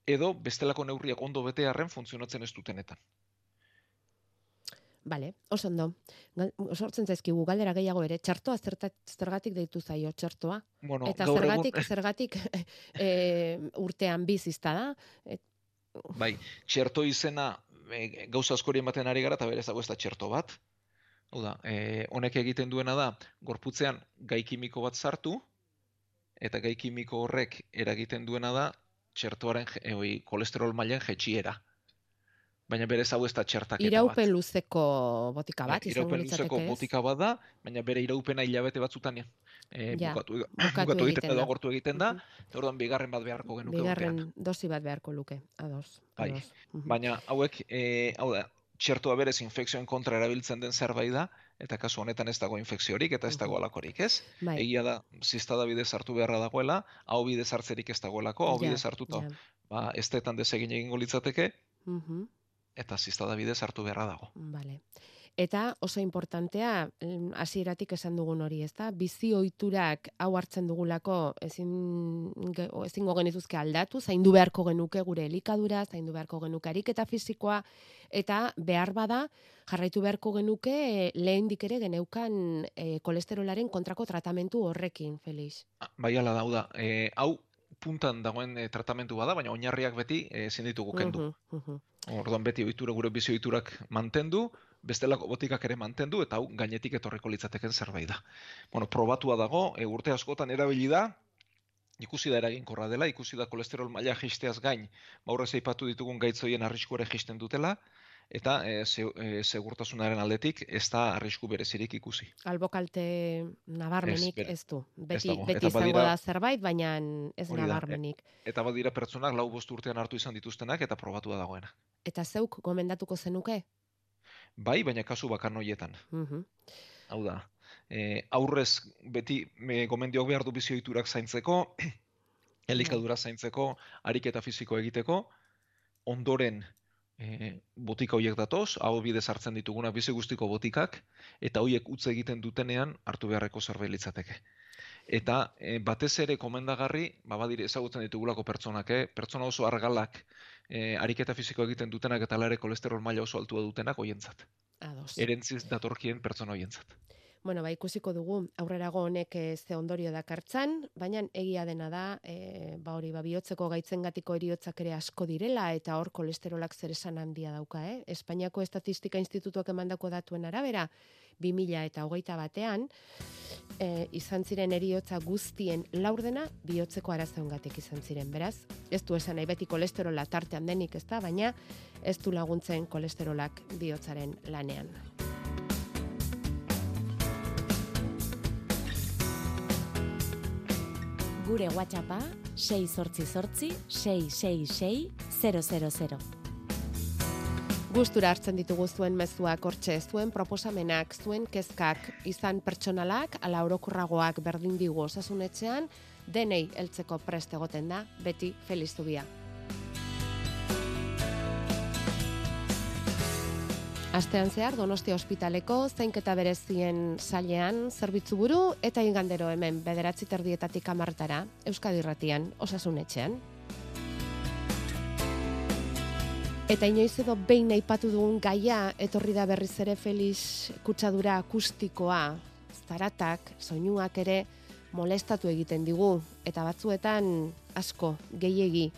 edo bestelako neurriak ondo bete arren funtzionatzen ez dutenetan. Bale, oso ondo. Gal- Sortzen zaizkigu galdera gehiago ere, txartoa zergatik deitu zaio txartoa? Bueno, Eta zergatik, egun, zergatik e, urtean bizizta da? Et, bai, txerto izena e, gauza askori ematen ari gara eta berez dago ez da txerto bat. Hau da, e, honek egiten duena da, gorputzean gai kimiko bat sartu, eta gai kimiko horrek eragiten duena da, txertoaren, e, oi, kolesterol mailan jetxiera. Baina berez hau ez da txertaketa bat. iraupen luzeko botika bat, Bai, izango iraupen luzeko botika bat da, baina bere iraupena hilabete batzutan e, Ja, bukatu, bukatu bukatu egiten da, agortu egiten da, eta orduan bigarren bat beharko genuke Bigarren urtean. dosi bat beharko luke, ados. Bai. Mhm. Baina hauek, e, hau da, txertoa berez infekzioen kontra erabiltzen den zerbait da, eta kasu honetan ez dago infekziorik eta ez dago alakorik, ez? Bai. Egia da, ziztada bidez hartu beharra dagoela, hau bidez hartzerik ez dagoelako, hau Ja, bidez hartuta, ja. ba, estetan desegin egingo litzateke, Mhm. Eta ziztada bidez hartu beharra dago. Vale. Eta oso importantea, hasieratik esan dugun hori, ezta? Bizi ohiturak hau hartzen dugulako ezin ezingo genituzke aldatu, zaindu beharko genuke gure elikadura, zaindu beharko genuke ariketa fisikoa eta behar bada jarraitu beharko genuke eh, lehendik ere geneukan e, kolesterolaren kontrako tratamentu horrekin, Felix. Bai ala da, hau da, e, hau puntan dagoen e, tratamentu bada, baina oinarriak beti e, ezin ditugu kendu. Mhm, mhm. Orduan beti ohitura gure bizi ohiturak mantendu, bestelako botikak ere mantendu eta hau gainetik etorriko litzateken zerbait da. Bueno, probatua dago, e, urte askotan erabili da, ikusi da eraginkorra dela, ikusi da kolesterol maila jisteaz gain, ba aurrez aipatu ditugun gaitzoien arrisku ere jisten dutela, eta e, ze- e, segurtasunaren aldetik ez da arrisku berezirik ikusi. Albokalte nabarmenik Ez, ez, du. Beti, dago. beti izango badira- da zerbait, baina ez Hori da, e- nabarmenik. Eta badira pertsonak lau bost urtean hartu izan dituztenak eta probatua dagoena. Eta zeuk gomendatuko zenuke? Bai, baina kasu bakan horietan. Mhm. Hau da, e, aurrez beti me, gomendioak behar du bizi ohiturak zaintzeko, elikadura zaintzeko, ariketa fisiko egiteko, ondoren e, botika horiek datoz, hau bidez hartzen dituguna bizi guztiko botikak, eta horiek utz egiten dutenean hartu beharreko zerbait litzateke. Eta e, batez ere komendagarri, ba badire ezagutzen ditugulako pertsonak, eh? pertsona oso argalak, e, ariketa fisiko egiten dutenak eta hala ere kolesterol maila oso altua dutenak hoientzat. Ados. Erentziz datorkien pertsona hoientzat. Bueno, ba, ikusiko dugu aurrerago honek eh, ze ondorio dakartzan, baina egia dena da, e, ba hori, ba, bihotzeko gaitzengatiko eriotzak ere asko direla, eta hor kolesterolak zer esan handia dauka, eh? Espainiako Estatistika Institutuak emandako datuen arabera, 2000 eta hogeita batean, e, izan ziren eriotza guztien laurdena bihotzeko arazoengatik izan ziren. Beraz, ez du esan nahi beti kolesterola tartean denik ez da, baina ez du laguntzen kolesterolak bihotzaren lanean. Gure WhatsAppa 688 666 000. Gustura hartzen ditugu zuen mezuak hortxe, zuen proposamenak, zuen kezkak, izan pertsonalak, ala orokorragoak berdin digu osasunetxean, denei heltzeko prest egoten da, beti Feliz Zubia. Astean zehar Donostia Ospitaleko zainketa berezien sailean zerbitzu buru eta igandero hemen bederatzi terdietatik amartara Euskadi Irratian osasunetxean. Eta inoiz edo behin aipatu dugun gaia etorri da berriz ere Felix kutsadura akustikoa, zaratak, soinuak ere molestatu egiten digu eta batzuetan asko gehiegi.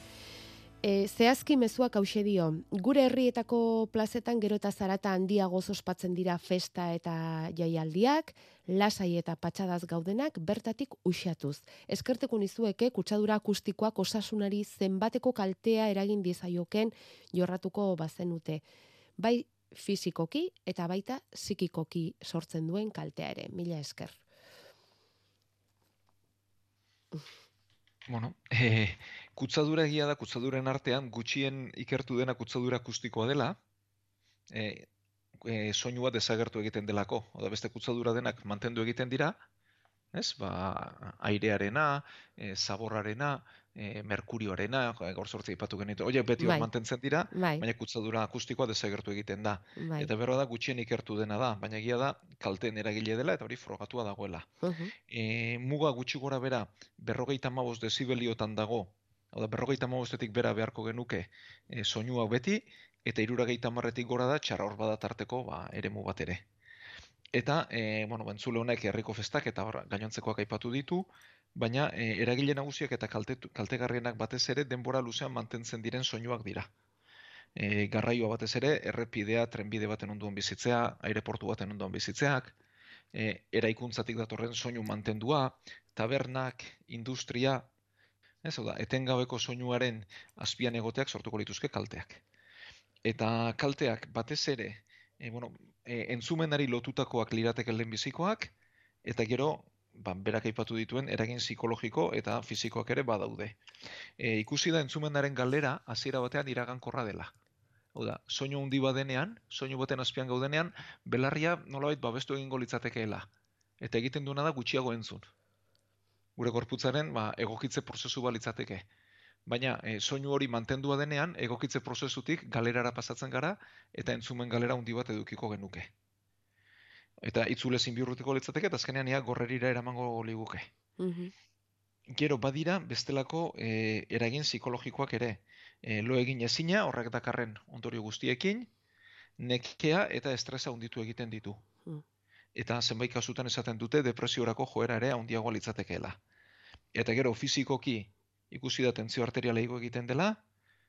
E, zehazki mezuak hause dio, gure herrietako plazetan gero eta zarata handiago ospatzen dira festa eta jaialdiak, lasai eta patxadaz gaudenak bertatik uxatuz. Eskerteko nizueke kutsadura akustikoak osasunari zenbateko kaltea eragin diezaioken jorratuko bazenute. Bai fisikoki eta baita psikikoki sortzen duen kaltea ere. Mila esker. Bueno, e, kutsadura egia da, kutsaduren artean gutxien ikertu dena kutsadura akustikoa dela. E, e, soinua desagertu egiten delako. Oda beste kutsadura denak mantendu egiten dira, ez? Ba, airearena, e, zaborrarena, e, merkurioarena, e, gaur sortzea ipatu genitu. Oiek beti hor Bai. mantentzen dira, Bai. baina kutsadura akustikoa desagertu egiten da. Bai. Eta berro da gutxien ikertu dena da, baina egia da kalteen eragile dela eta hori frogatua dagoela. Mhm. E, muga gutxi gora bera berrogeita hamabost dezibeliotan dago, hau da berrogeita hamabostetik bera beharko genuke e, soinu hau beti, eta irurogeita hamarretik gora da txarra hor tarteko ba, eremu bat ere. Eta, e, bueno, bentzule honek herriko festak eta hor gainontzekoak aipatu ditu, baina e, eragile nagusiak eta kaltetu, kaltegarrienak batez ere denbora luzean mantentzen diren soinuak dira. E, garraioa batez ere, errepidea, trenbide baten onduan bizitzea, aireportu baten onduan bizitzeak, e, eraikuntzatik datorren soinu mantendua, tabernak, industria, ez da, etengabeko soinuaren azpian egoteak sortuko lituzke kalteak. Eta kalteak batez ere, e, bueno, e, entzumenari lotutakoak lirateke lehenbizikoak, eta gero, ba, berak aipatu dituen, eragin psikologiko eta fisikoak ere badaude. E, ikusi da entzumenaren galera hasiera batean iragankorra dela. Hau da, soinu handi badenean, soinu baten azpian gaudenean, belarria nolabait babestu egingo litzatekeela. Eta egiten duena da gutxiago entzun. Gure gorputzaren ba, egokitze prozesu bat litzateke. Baina e, soinu hori mantendua denean, egokitze prozesutik galerara pasatzen gara eta entzumen galera handi bat edukiko genuke. Eta itzule bihurrutiko litzateke eta azkenean ia gorrerira eramango liguke. Mhm. Gero badira bestelako e, eragin psikologikoak ere. E, lo egin ezina horrek dakarren ondorio guztiekin, nekea eta estresa hunditu egiten ditu. Mm. Eta zenbait kasutan esaten dute depresiorako joera ere handiagoa litzatekeela. Eta gero fisikoki ikusi da tentzio arteriala igo egiten dela,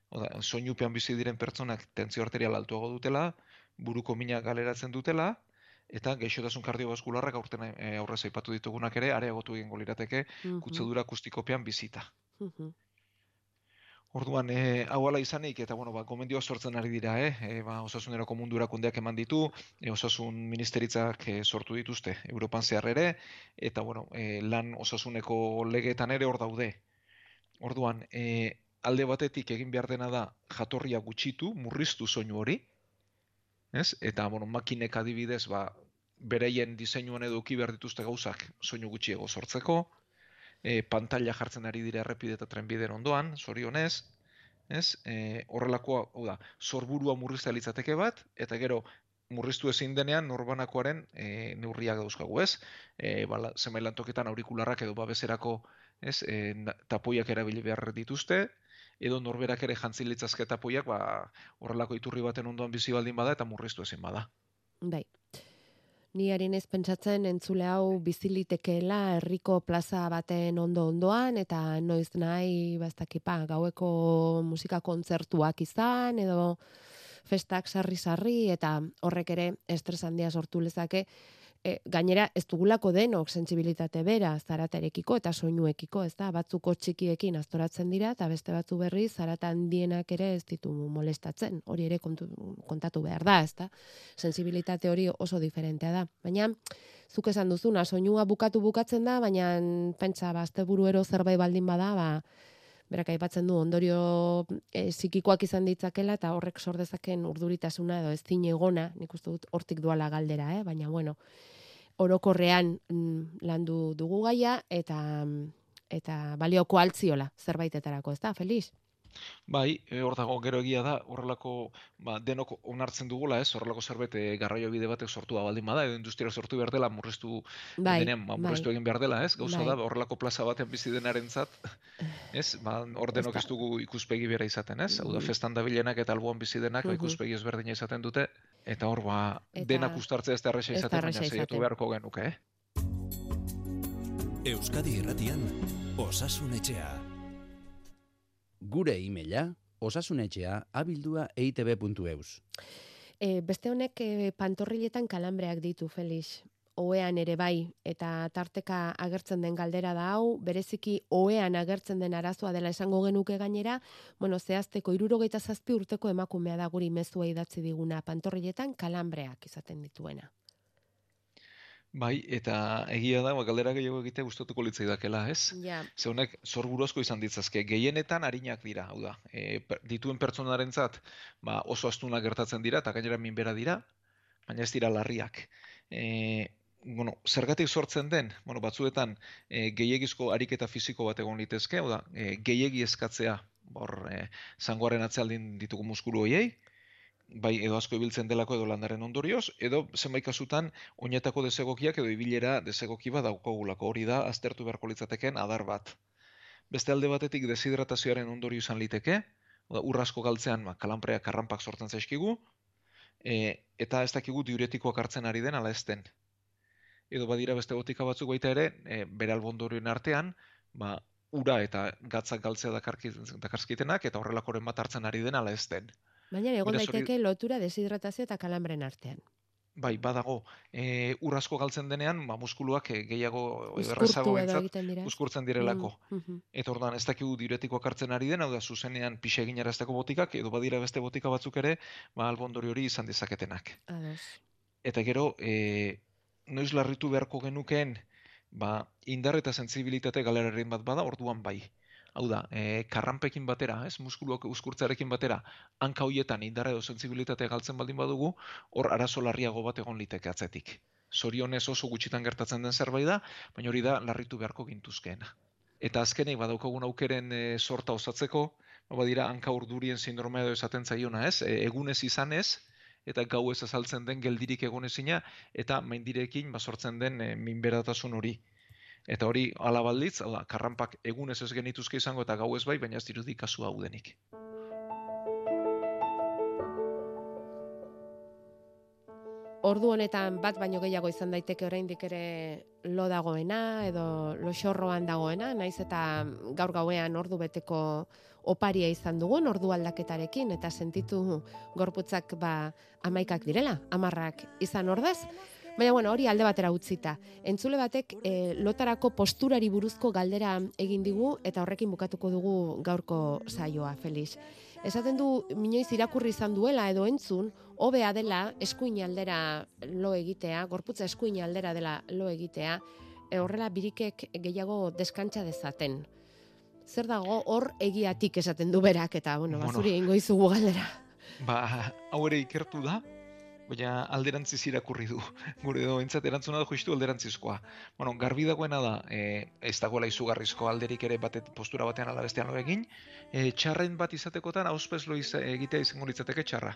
oda, soinupean bizi diren pertsonak tentzio arterial altuago dutela, buruko mina galeratzen dutela, eta gaixotasun kardiobaskularrak aurten e, aurrez aipatu ditugunak ere areagotu egingo lirateke Mhm. kutsadura akustikopean bizita. Mhm. Orduan, e, hau ala izanik, eta bueno, ba, gomendioa sortzen ari dira, eh? E, ba, osasunerako mundu erakundeak eman ditu, e, osasun ministeritzak e, sortu dituzte, Europan zehar ere, eta bueno, e, lan osasuneko legeetan ere hor daude. Orduan, e, alde batetik egin behar dena da jatorria gutxitu, murriztu soinu hori, ez? Eta, bueno, makinek adibidez, ba, bereien diseinuan eduki behar dituzte gauzak soinu gutxiago sortzeko, e, pantalla jartzen ari dira errepide eta trenbideen ondoan, zorionez, ez? E, horrelakoa, hau da, sorburua murriztea litzateke bat, eta gero murriztu ezin denean norbanakoaren e, neurriak dauzkagu, ez? E, bala, zenbait lantoketan aurikularrak edo babeserako, ez? E, tapoiak erabili behar dituzte, edo norberak ere jantzi litzazke tapoiak, ba, horrelako iturri baten ondoan bizi baldin bada eta murriztu ezin bada. Bai. Ni harin ez pentsatzen entzule hau bizilitekeela herriko plaza baten ondo ondoan eta noiz nahi baztakipa gaueko musika kontzertuak izan edo festak sarri-sarri eta horrek ere estres handia sortu lezake e, gainera ez dugulako denok sentsibilitate bera zaratarekiko eta soinuekiko, ez da, batzuko txikiekin astoratzen dira eta beste batzu berri zarata handienak ere ez ditu molestatzen, hori ere kontu, kontatu behar da, ez da, sensibilitate hori oso diferentea da, baina zuk esan duzuna, soinua bukatu bukatzen da, baina pentsa, ba, buruero zerbait baldin bada, ba, berak aipatzen du ondorio e, psikikoak izan ditzakela eta horrek sor dezaken urduritasuna edo ez egona, nik uste dut hortik duala galdera, eh? baina bueno, orokorrean mm, landu dugu gaia eta eta balioko altziola zerbaitetarako, ez da, Felix? Bai, e, hor dago gero egia da, horrelako ba, denok onartzen dugula, ez? Horrelako zerbait e, garraio bide batek sortu da baldin bada, edo industriak sortu behar dela, murriztu Bai, denean, ba, murriztu bai. egin behar dela, ez? Gauza Bai. da, horrelako plaza baten bizi denarentzat, ez? Ba, hor denok ez dugu ikuspegi bera izaten, ez? Hau da, Mm. festan dabilenak eta alboan bizi denak ba, Mhm. ikuspegi ezberdina izaten dute, eta hor, ba, Eta- denak ustartzea ez da erresa izaten, baina izaten. beharko genuke, eh? Euskadi Irratian Osasun Etxea. Gure e-maila osasunetxea abildua eitb.eus. E, beste honek e, pantorriletan kalambreak ditu, Felix. Oean ere bai, eta tarteka agertzen den galdera da hau, bereziki oean agertzen den arazoa dela esango genuke gainera, bueno, zehazteko irurogeita zazpi urteko emakumea da guri mezua idatzi diguna pantorriletan kalambreak izaten dituena. Bai, eta egia da, ba, galdera gehiago egitea gustatuko litzaidakela, ez? Ja. Ze honek zorburu asko izan ditzazke, gehienetan arinak dira, hau da, e, per- dituen pertsonarentzat ba, oso astunak gertatzen dira, eta gainera minbera dira, baina ez dira larriak. E, bueno, zergatik sortzen den, bueno, batzuetan e, gehiegizko ariketa fisiko bat egon litezke, oda, e, gehiegi eskatzea, hor, e, zangoaren atzealdin ditugu muskulu hoiei, bai edo asko ibiltzen delako edo landaren ondorioz, edo zenbait kasutan oinetako desegokiak edo ibilera desegoki bat daukagulako hori da aztertu beharko litzateken adar bat. Beste alde batetik deshidratazioaren ondorio izan liteke, urrasko galtzean ba, kalanpreak karranpak sortzen zaizkigu, e, eta ez dakigu diuretikoak hartzen ari den ala ez den edo badira beste botika batzuk baita ere, e, bere albondorioen artean, ba, ura eta gatzak galtzea dakarskitenak, eta horrelakoren bat hartzen ari den ala ez den. Baina egon daiteke lotura deshidratazio eta kalambren artean. Bai, badago, e, urrasko galtzen denean, ba, muskuluak e, gehiago errezago egiten dira. Uskurtzen direlako. Mm, Eta ordan ez dakigu diuretikoak hartzen ari den, hau da, zuzenean pixe egin botikak, edo badira beste botika batzuk ere, ba, albondori hori izan dezaketenak. Ados. Eta gero, e, noiz larritu beharko genukeen ba, indar eta sensibilitate galeraren bat bada, orduan bai. Hau da, e, karranpekin batera, ez, muskuluak uskurtzarekin batera, hanka hoietan indar edo sensibilitate galtzen baldin badugu, hor arazo larriago bat egon liteke atzetik. Zorionez oso gutxitan gertatzen den zerbait da, baina hori da larritu beharko gintuzkeena. Eta azkenik badaukagun aukeren e, sorta osatzeko, ba, badira hanka urdurien sindromea edo esaten zaiona, ez, e, egunez izanez, eta gau ez azaltzen den geldirik egonezina eta maindirekin basortzen den e, minberatasun hori. Eta hori ala balditz, ala, karranpak egun ez genituzke izango eta gau ez bai, baina ez dirudi kasu hau denik. Ordu honetan bat baino gehiago izan daiteke oraindik ere lo dagoena edo lo xorroan dagoena, naiz eta gaur gauean ordu beteko oparia izan dugun ordu aldaketarekin eta sentitu gorputzak ba amaikak direla, amarrak izan ordez. Baina bueno, hori alde batera utzita. Entzule batek e, lotarako posturari buruzko galdera egin digu eta horrekin bukatuko dugu gaurko saioa, Felix. Esaten du minoiz irakurri izan duela edo entzun, hobea dela eskuin aldera lo egitea, gorputza eskuin aldera dela lo egitea, e, horrela birikek gehiago deskantza dezaten zer dago hor egiatik esaten du berak eta bueno, bueno bazuri eingo izugu galdera. Ba, hau ere ikertu da, baina alderantziz irakurri du. Gure edo entzat erantzuna da justu alderantzizkoa. Bueno, garbi dagoena da, e, ez dagoela izugarrizko alderik ere batet postura batean ala bestean lo egin, e, txarren bat izatekotan auspez lo egitea izango litzateke txarra.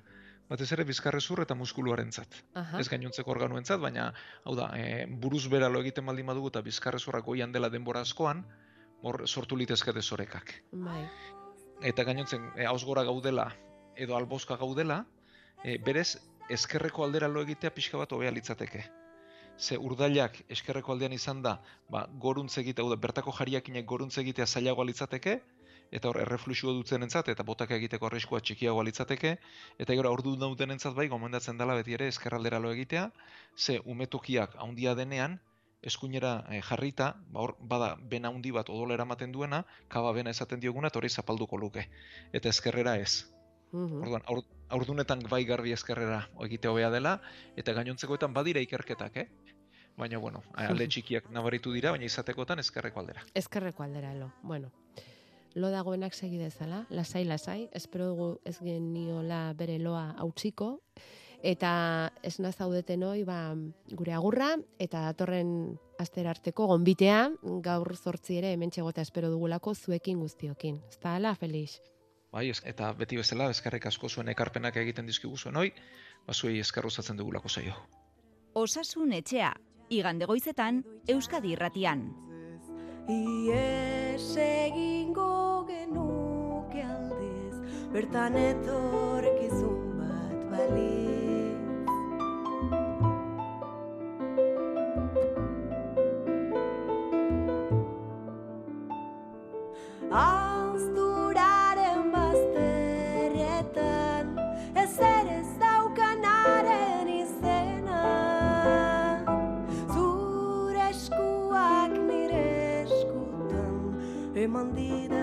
Batez ere bizkarrezur eta muskuluarentzat. Ez gainontzeko organuentzat, baina hau da, e, buruz bera lo egiten baldin badugu eta bizkarrezurrak goian dela denbora askoan, hor sortu litezke desorekak. Bai. Eta gainontzen, e, gora gaudela, edo alboska gaudela, e, berez, eskerreko aldera lo egitea pixka bat hobea litzateke. Ze urdailak eskerreko aldean izan da, ba, goruntz egitea, da, bertako jariakinek goruntz egitea zailagoa litzateke, eta hor errefluxua dutzen entzat, eta botak egiteko arriskua txikiagoa litzateke, eta gero ordu dauten entzat bai, gomendatzen dela beti ere eskerraldera lo egitea, ze umetokiak haundia denean, eskuinera e, jarrita, ba, hor, bada bena handi bat odolera ematen duena, kaba bena esaten dioguna, eta hori zapalduko luke. Eta eskerrera ez. Mm Orduan, aur, aurdunetan bai garbi eskerrera egite hobea dela, eta gainontzekoetan badira ikerketak, eh? Baina, bueno, alde txikiak nabaritu dira, baina izatekotan eskerreko aldera. Eskerreko aldera, lo. Bueno, lo dagoenak segi dezala, lasai, lasai, espero dugu ez geniola bere loa hautsiko, eta ez zaudeten hoi ba, gure agurra eta datorren aster arteko gonbitea gaur zortzi ere hemen txegota espero dugulako zuekin guztiokin. Ez da ala, Felix? Bai, eta beti bezala, eskarrik asko zuen ekarpenak egiten dizkigu zuen hoi, bazuei eskarruzatzen dugulako zaio. Osasun etxea, igande goizetan, Euskadi irratian. Ies egingo genuke aldiz, bertan etorkizun bat bali. Zure